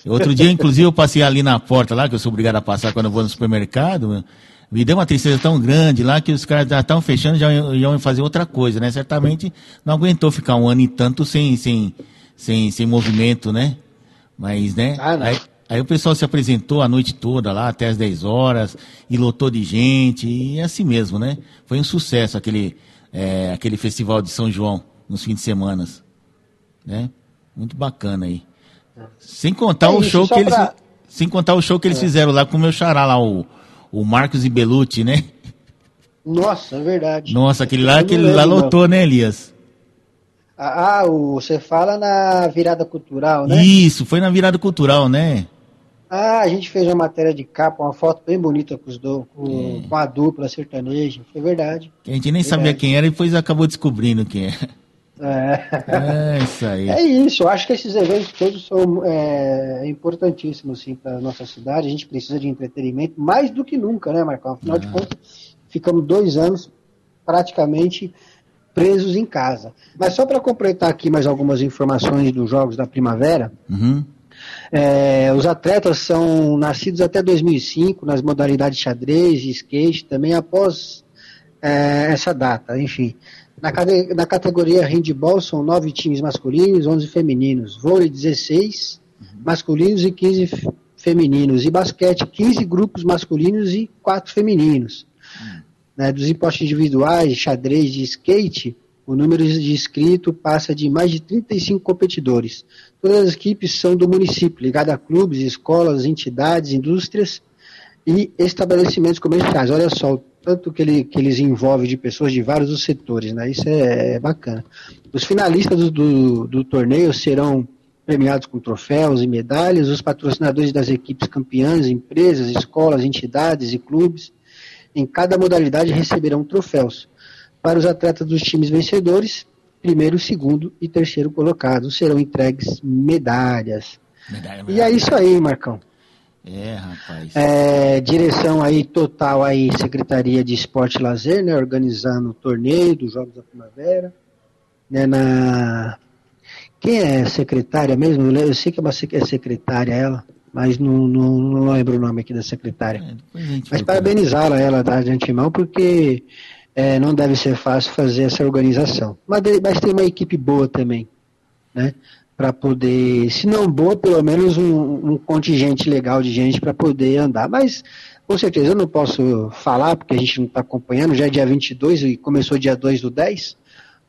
Outro dia, inclusive, eu passei ali na porta lá, que eu sou obrigado a passar quando eu vou no supermercado, me deu uma tristeza tão grande lá que os caras já estão fechando, já iam fazer outra coisa, né? Certamente não aguentou ficar um ano e tanto sem, sem, sem, sem movimento, né? Mas, né? Ah, aí, aí, o pessoal se apresentou a noite toda lá, até as 10 horas, e lotou de gente, e é assim mesmo, né? Foi um sucesso aquele, é, aquele festival de São João, nos fins de semana, né? Muito bacana aí. Sem contar é o isso, show que eles... Sem contar o show que eles é. fizeram lá com o meu xará lá, o, o Marcos e Belucci, né? Nossa, é verdade. Nossa, aquele lá, aquele lá lotou, né, Elias? Ah, ah, o, você fala na virada cultural, né? Isso, foi na virada cultural, né? Ah, a gente fez uma matéria de capa, uma foto bem bonita com, os do, com, é. com a dupla sertaneja, foi verdade. A gente nem verdade. sabia quem era e depois acabou descobrindo quem é. É. é isso aí. É isso, eu acho que esses eventos todos são é, importantíssimos sim, para a nossa cidade. A gente precisa de entretenimento mais do que nunca, né, Marcão? Afinal ah. de contas, ficamos dois anos praticamente presos em casa. Mas só para completar aqui mais algumas informações dos Jogos da Primavera, uhum. É, os atletas são nascidos até 2005 nas modalidades xadrez e skate, também após é, essa data, enfim. Na, na, categoria handball são nove times masculinos, 11 femininos, vôlei 16 uhum. masculinos e 15 femininos, e basquete 15 grupos masculinos e 4 femininos. Uhum né, dos impostos individuais, xadrez de skate, o número de inscritos passa de mais de 35 competidores. Todas as equipes são do município, ligadas a clubes, escolas, entidades, indústrias e estabelecimentos comerciais. Olha só, o tanto que, ele, que eles envolvem de pessoas de vários setores, né? Isso é, é bacana. Os finalistas do, do, do torneio serão premiados com troféus e medalhas, os patrocinadores das equipes campeãs, empresas, escolas, entidades e clubes em cada modalidade receberão troféus. Para os atletas dos times vencedores, primeiro, segundo e terceiro colocados serão entregues medalhas. Medalha, medalha. E é isso aí, Marcão. É, rapaz. É, direção aí total aí, Secretaria de Esporte e Lazer, né, organizando o torneio dos Jogos da Primavera, né, na quem é secretária mesmo? Eu sei que é uma é secretária ela. mas não, não, não lembro o nome aqui da secretária. É, mas parabenizá-la, ela, tá, de antemão, porque é, não deve ser fácil fazer essa organização. Mas, mas tem uma equipe boa também, né? Para poder, se não boa, pelo menos um, um contingente legal de gente para poder andar. Mas, com certeza, eu não posso falar, porque a gente não está acompanhando, já é dia 22 e começou dia 2 do 10.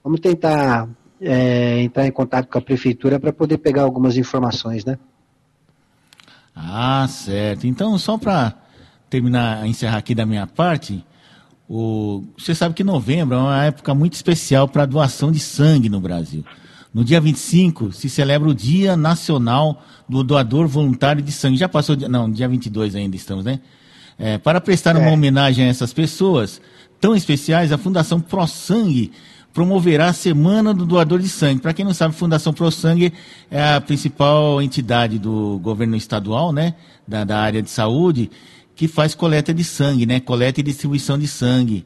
Vamos tentar é, entrar em contato com a prefeitura para poder pegar algumas informações, né? Ah, certo. Então, só para terminar, encerrar aqui da minha parte, o, você sabe que novembro é uma época muito especial para doação de sangue no Brasil. No dia 25 se celebra o Dia Nacional do Doador Voluntário de Sangue. Já passou, não, dia 22 ainda estamos, né? É, para prestar é. uma homenagem a essas pessoas tão especiais, a Fundação Pro Sangue promoverá a Semana do Doador de Sangue. Para quem não sabe, a Fundação Pro Sangue é a principal entidade do governo estadual, né? Da, da área de saúde que faz coleta de sangue, né? Coleta e distribuição de sangue,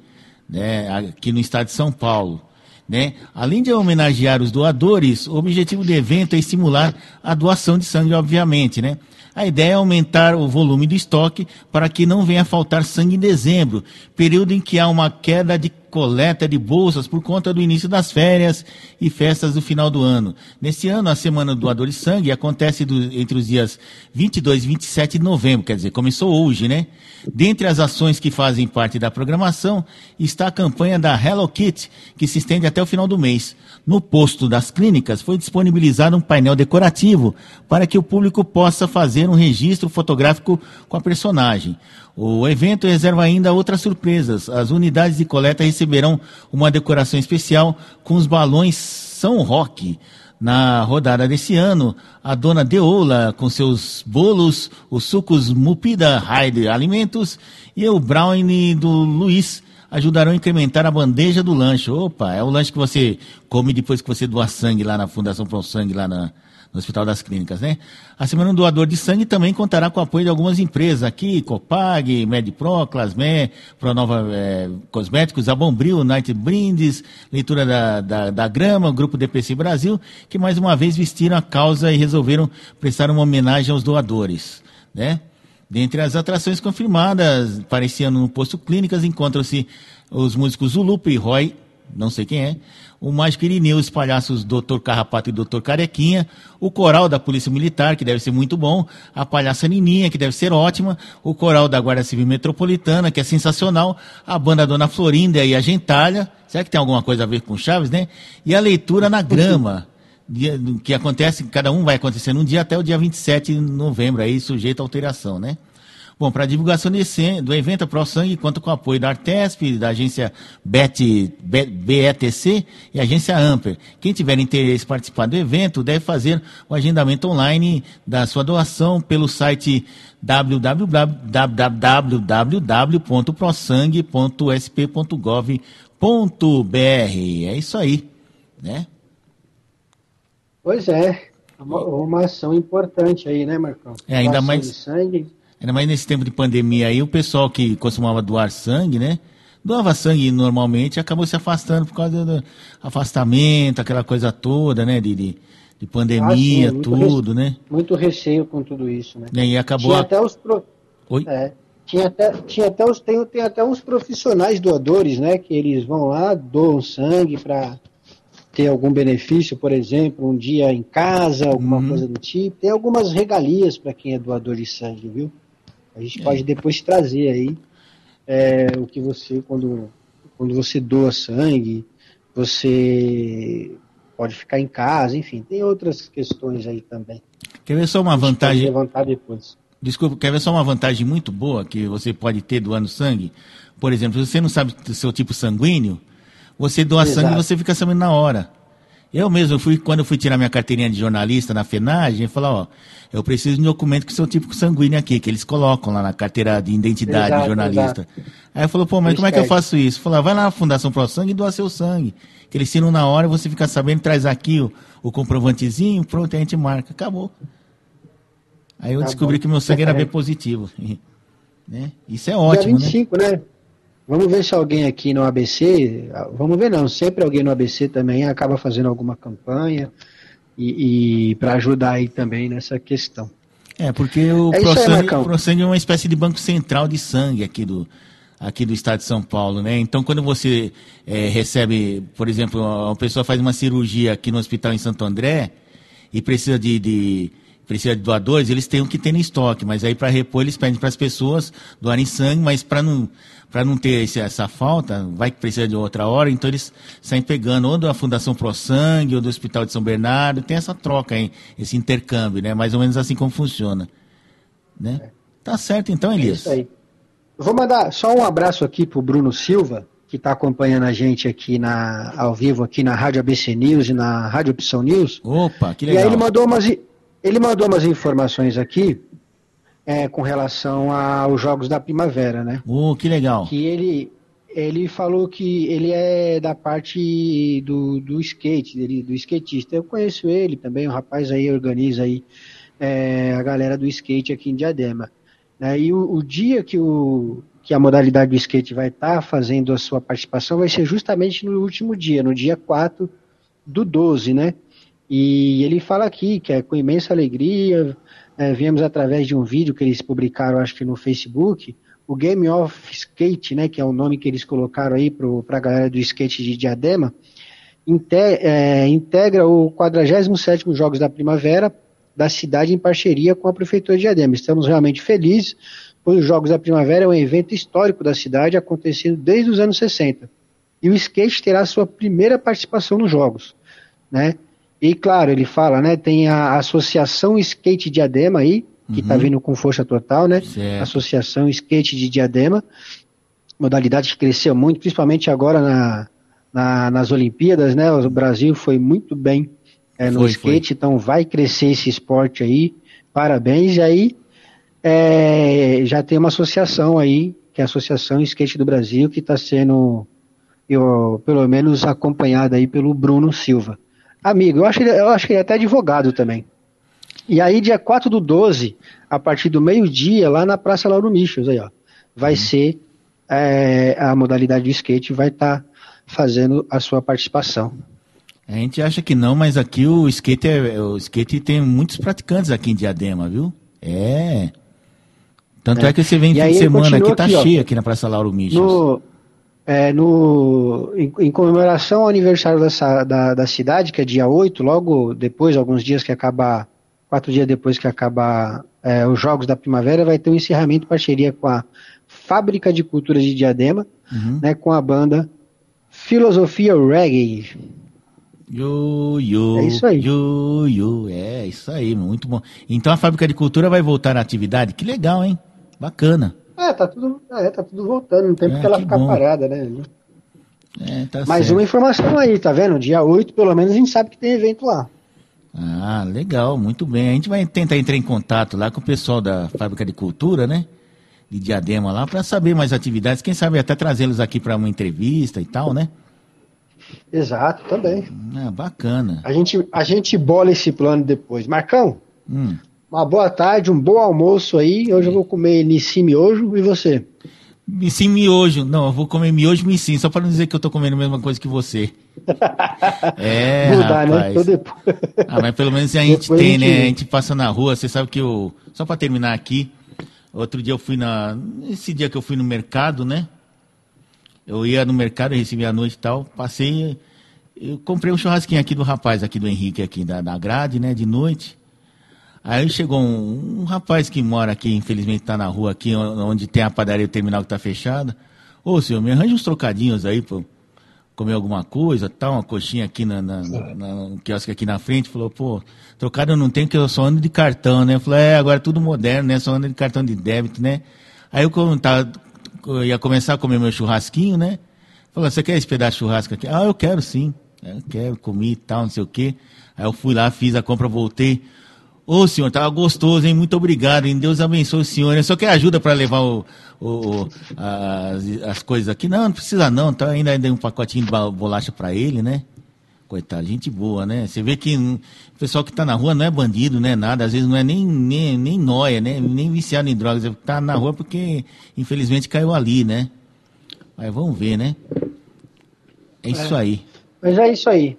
né? Aqui no estado de São Paulo. Né? Além de homenagear os doadores, o objetivo do evento é estimular a doação de sangue, obviamente, né? A ideia é aumentar o volume do estoque para que não venha faltar sangue em dezembro, período em que há uma queda de coleta de bolsas por conta do início das férias e festas do final do ano. Neste ano, a Semana do Doador de Sangue acontece do, entre os dias 22 e 27 de novembro, quer dizer, começou hoje, né? Dentre as ações que fazem parte da programação está a campanha da Hello Kit, que se estende até o final do mês. No posto das clínicas foi disponibilizado um painel decorativo para que o público possa fazer um registro fotográfico com a personagem. O evento reserva ainda outras surpresas. As unidades de coleta receberão uma decoração especial com os balões São Roque. Na rodada desse ano, a dona Deola, com seus bolos, os sucos Mupida Hyde Alimentos e o brownie do Luiz ajudarão a incrementar a bandeja do lanche. Opa, é o lanche que você come depois que você doa sangue lá na Fundação Pro Sangue, lá na, no Hospital das Clínicas, né? A Semana do Doador de Sangue também contará com o apoio de algumas empresas aqui, Copag, MedPro, Clasmé, Pronova é, Cosméticos, a Bombril, Night Brindes, Leitura da, da, da Grama, Grupo DPC Brasil, que mais uma vez vestiram a causa e resolveram prestar uma homenagem aos doadores, né? Dentre as atrações confirmadas ano no Posto Clínicas encontram-se os músicos Zulupo e Roy não sei quem é, o Mágico Irineu, os palhaços Dr. Carrapato e Dr. Carequinha, o coral da Polícia Militar, que deve ser muito bom, a palhaça Nininha, que deve ser ótima, o coral da Guarda Civil Metropolitana, que é sensacional, a banda Dona Florinda e a Gentalha, será que tem alguma coisa a ver com Chaves, né? E a leitura na grama, que acontece, cada um vai acontecer num dia até o dia 27 de novembro, aí sujeito a alteração, né? Bom, para a divulgação desse, do evento, a ProSangue conta com o apoio da Artesp, da agência BET, BETC e agência Amper. Quem tiver interesse em participar do evento deve fazer o agendamento online da sua doação pelo site www.prosangue.sp.gov.br. É isso aí, né? Pois é, uma, uma ação importante aí, né, Marcão? É, ainda mais. sangue Ainda mais nesse tempo de pandemia aí, o pessoal que costumava doar sangue, né? Doava sangue normalmente acabou se afastando por causa do afastamento, aquela coisa toda, né? De, de, de pandemia, ah, sim, tudo, né? Muito receio com tudo isso, né? E acabou. Tinha até os. Pro... Oi? É, tinha até, tinha até os, tem, tem até uns profissionais doadores, né? Que eles vão lá, doam sangue para ter algum benefício, por exemplo, um dia em casa, alguma uhum. coisa do tipo. Tem algumas regalias para quem é doador de sangue, viu? A gente é. pode depois trazer aí é, o que você, quando, quando você doa sangue, você pode ficar em casa, enfim, tem outras questões aí também. Quer ver só uma vantagem? levantar depois. Desculpa, quer ver só uma vantagem muito boa que você pode ter doando sangue? Por exemplo, se você não sabe o seu tipo sanguíneo, você doa Exato. sangue e você fica sabendo na hora. Eu mesmo fui, quando eu fui tirar minha carteirinha de jornalista na FENAGem, eu falei, ó, eu preciso de um documento com seu tipo sanguíneo aqui, que eles colocam lá na carteira de identidade exato, de jornalista. Exato. Aí eu falou, pô, mas como é que eu faço isso? Falou, vai lá na Fundação Pro Sangue e doa seu sangue. Que eles tiram na hora, você fica sabendo, traz aqui o, o comprovantezinho, pronto, a gente marca. Acabou. Aí eu tá descobri bom. que meu sangue era B positivo. né? Isso é ótimo, Dia 25, né? né? Vamos ver se alguém aqui no ABC, vamos ver não, sempre alguém no ABC também acaba fazendo alguma campanha e, e para ajudar aí também nessa questão. É, porque o É aí, ProSangue, é uma espécie de banco central de sangue aqui do, aqui do estado de São Paulo, né? Então, quando você é, recebe, por exemplo, uma pessoa faz uma cirurgia aqui no hospital em Santo André e precisa de, de- precisa de doadores, eles têm o que ter no estoque, mas aí para repor eles pedem para as pessoas doarem sangue, mas para não para não ter esse- essa falta, vai que precisa de outra hora, então eles saem pegando ou da Fundação Pro Sangue ou do Hospital de São Bernardo, tem essa troca aí, esse intercâmbio, né? Mais ou menos assim como funciona, né? Tá certo então, É Elias. isso aí. Vou mandar só um abraço aqui pro Bruno Silva, que está acompanhando a gente aqui na, ao vivo aqui na Rádio ABC News e na Rádio Opção News. Opa, que E aí legal. ele mandou umas, ele mandou umas informações aqui é, com relação aos Jogos da Primavera, né? Oh, que legal. Que ele, ele falou que ele é da parte do, do skate, dele, do skatista. Eu conheço ele também, o rapaz aí organiza aí é, a galera do skate aqui em Diadema. né? E o, o dia que, o, que a modalidade do skate vai estar fazendo a sua participação vai ser justamente no último dia, no dia 4 do 12, né? E ele fala aqui que é com imensa alegria, é, viemos através de um vídeo que eles publicaram, acho que no Facebook, o Game of Skate, né, que é o nome que eles colocaram aí para a galera do skate de Diadema, inte- é, integra o 47º Jogos da Primavera da cidade em parceria com a Prefeitura de Diadema. Estamos realmente felizes, pois os Jogos da Primavera é um evento histórico da cidade acontecendo desde os anos 60. E o skate terá sua primeira participação nos Jogos, né? E claro, ele fala, né, tem a Associação Skate Diadema aí, que está vindo com força total, né? Certo. Associação Skate de Diadema, modalidade que cresceu muito, principalmente agora na, na- nas Olimpíadas, né? O Brasil foi muito bem é, no Foi, skate, então vai crescer esse esporte aí. Parabéns. E aí é, já tem uma associação aí, que é a Associação Skate do Brasil, que está sendo, eu, pelo menos, acompanhada aí pelo Bruno Silva. Amigo, eu acho, ele, eu acho que ele é até advogado também. E aí, dia 4 do 12, a partir do meio-dia, lá na Praça Lauro Michels, aí, ó, vai ser é, a modalidade de skate, vai estar fazendo a sua participação. A gente acha que não, mas aqui o skate, é, o skate tem muitos praticantes aqui em Diadema, viu? É. Tanto é, É. que você vem E fim de semana aqui, tá aqui, ó. cheio aqui na Praça Lauro Michels. No, é, no, em, em comemoração ao aniversário dessa, da, da cidade, que é dia 8, logo depois, alguns dias que acabar, quatro dias depois que acabar é, os Jogos da Primavera, vai ter um encerramento em parceria com a Fábrica de Cultura de Diadema, Uhum. né, com a banda Filosofia Reggae. Yo, yo, É isso aí. Yo, yo. É, isso aí, muito bom. Então a Fábrica de Cultura vai voltar à atividade? Que legal, hein? Bacana. É, tá tudo, é, tá tudo voltando, não tem É, porque ela ficar bom. parada, né? É, tá Mais certo. uma informação aí, tá vendo? Dia 8, pelo menos, a gente sabe que tem evento lá. Ah, legal, muito bem. A gente vai tentar entrar em contato lá com o pessoal da Fábrica de Cultura, né? De Diadema lá, para saber mais atividades. Quem sabe até trazê-los aqui para uma entrevista e tal, né? Exato, também. Ah, bacana. A gente, a gente bola esse plano depois. Marcão, Hum. Uma boa tarde, um bom almoço aí. Hoje eu vou comer Nissi Miojo e você? Sim, miojo. Não, eu vou comer miojo e sim, só para não dizer que eu tô comendo a mesma coisa que você. É, Mudar, né? rapaz. Então depois... Ah, mas pelo menos a gente Depois tem, a gente né? A gente passa na rua, você sabe que eu. Só pra terminar aqui, outro dia eu fui na. Esse dia que eu fui no mercado, né? Eu ia no mercado, recebi a noite e tal, passei. Eu comprei um churrasquinho aqui do rapaz, aqui do Henrique, aqui da, da grade, né? De noite. Aí chegou um, um rapaz que mora aqui, infelizmente tá na rua aqui, onde tem a padaria o terminal que tá fechada. Ô senhor, me arranja uns trocadinhos aí, pô comer alguma coisa, tal, uma coxinha aqui na, na, na, na- no quiosque aqui na frente, falou, pô, trocado eu não tenho, que eu só ando de cartão, né? Eu falei, é, agora é tudo moderno, né? Só ando de cartão de débito, né? Aí eu, tava, eu ia começar a comer meu churrasquinho, né? Falou, você quer esse pedaço de churrasco aqui? Ah, eu quero sim. Eu quero, comi e tal, não sei o quê. Aí eu fui lá, fiz a compra, voltei. Ô senhor, tava gostoso, hein? Muito obrigado, hein? Deus abençoe o senhor. Eu só quer ajuda para levar o, o- as, as coisas aqui? Não, não precisa não. Tá, ainda dei um pacotinho de bolacha para ele, né? Coitado, gente boa, né? Você vê que o pessoal que tá na rua não é bandido, não é nada. Às vezes não é nem, nem, nem noia, né? Nem viciado em drogas. Tá na rua porque, infelizmente, caiu ali, né? Mas vamos ver, né? É isso aí. Mas é isso aí.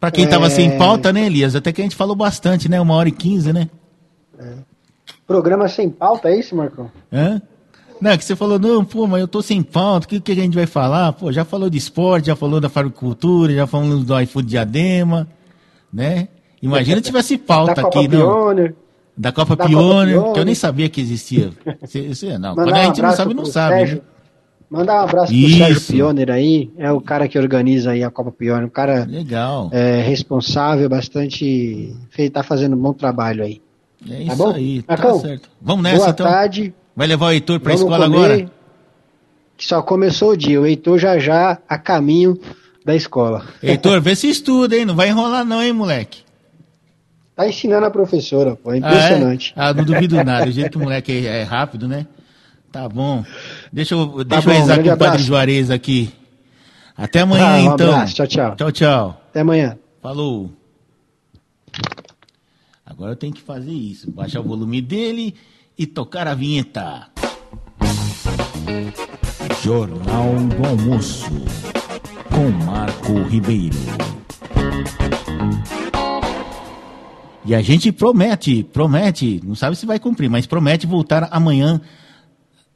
Pra quem tava É. sem pauta, né, Elias? Até que a gente falou bastante, né? Uma hora e quinze, né? Programa sem pauta, é isso, Marcão? Hã? Não, que você falou, não, pô, mas eu tô sem pauta, o que, que a gente vai falar? Pô, já falou de esporte, já falou da faricultura, já falou do iFood Diadema, né? Imagina se tivesse pauta da Copa aqui, não. Pioneer. Da Copa Da Copa Pioneer, Pioneer. que eu nem sabia que existia. Cê- cê- não, Mandar quando a um gente não sabe, não sabe. Sérgio. né? Mandar um abraço pro Isso. Sérgio Pioneer aí, é o cara que organiza aí a Copa Pioneer, um cara Legal. é, responsável, bastante. tá fazendo um bom trabalho aí. É Tá isso bom? aí, tá Marcão, certo. Vamos nessa Boa então? tarde. Vai levar o Heitor pra Vamos escola comer, agora? Que só começou o dia. O Heitor já já a caminho da escola. Heitor, vê se estuda, hein? Não vai enrolar não, hein, moleque? Tá ensinando a professora, pô. É Ah, é? impressionante. Ah, não duvido nada. O jeito que o moleque é, é rápido, né? Tá bom. Deixa eu, deixa bom, eu grande com o Padre. Juarez aqui. Até amanhã, Ah, um então. abraço. Tchau, tchau. Tchau, tchau. Até amanhã. Falou. Agora eu tenho que fazer isso. Baixar o volume dele e tocar a vinheta. Jornal do Almoço. Com Marco Ribeiro. E a gente promete, promete, não sabe se vai cumprir, mas promete voltar amanhã,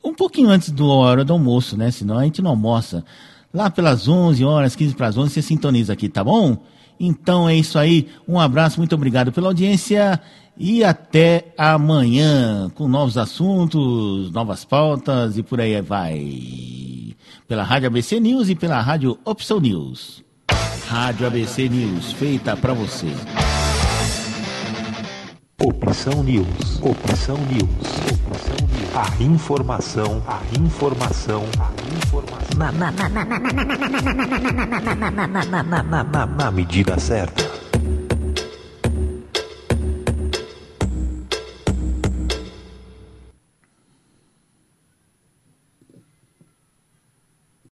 um pouquinho antes da hora do almoço, né? Senão a gente não almoça. Lá pelas 11 horas, 15 para as 11, você sintoniza aqui, tá bom? Então é isso aí. Um abraço, muito obrigado pela audiência e até amanhã com novos assuntos, novas pautas e por aí vai. Pela Rádio ABC News e pela Rádio Opção News. Rádio ABC News, feita para você. Opção News. Opção News. Opção News. A informação, a informação, a informação. Na, na medida certa.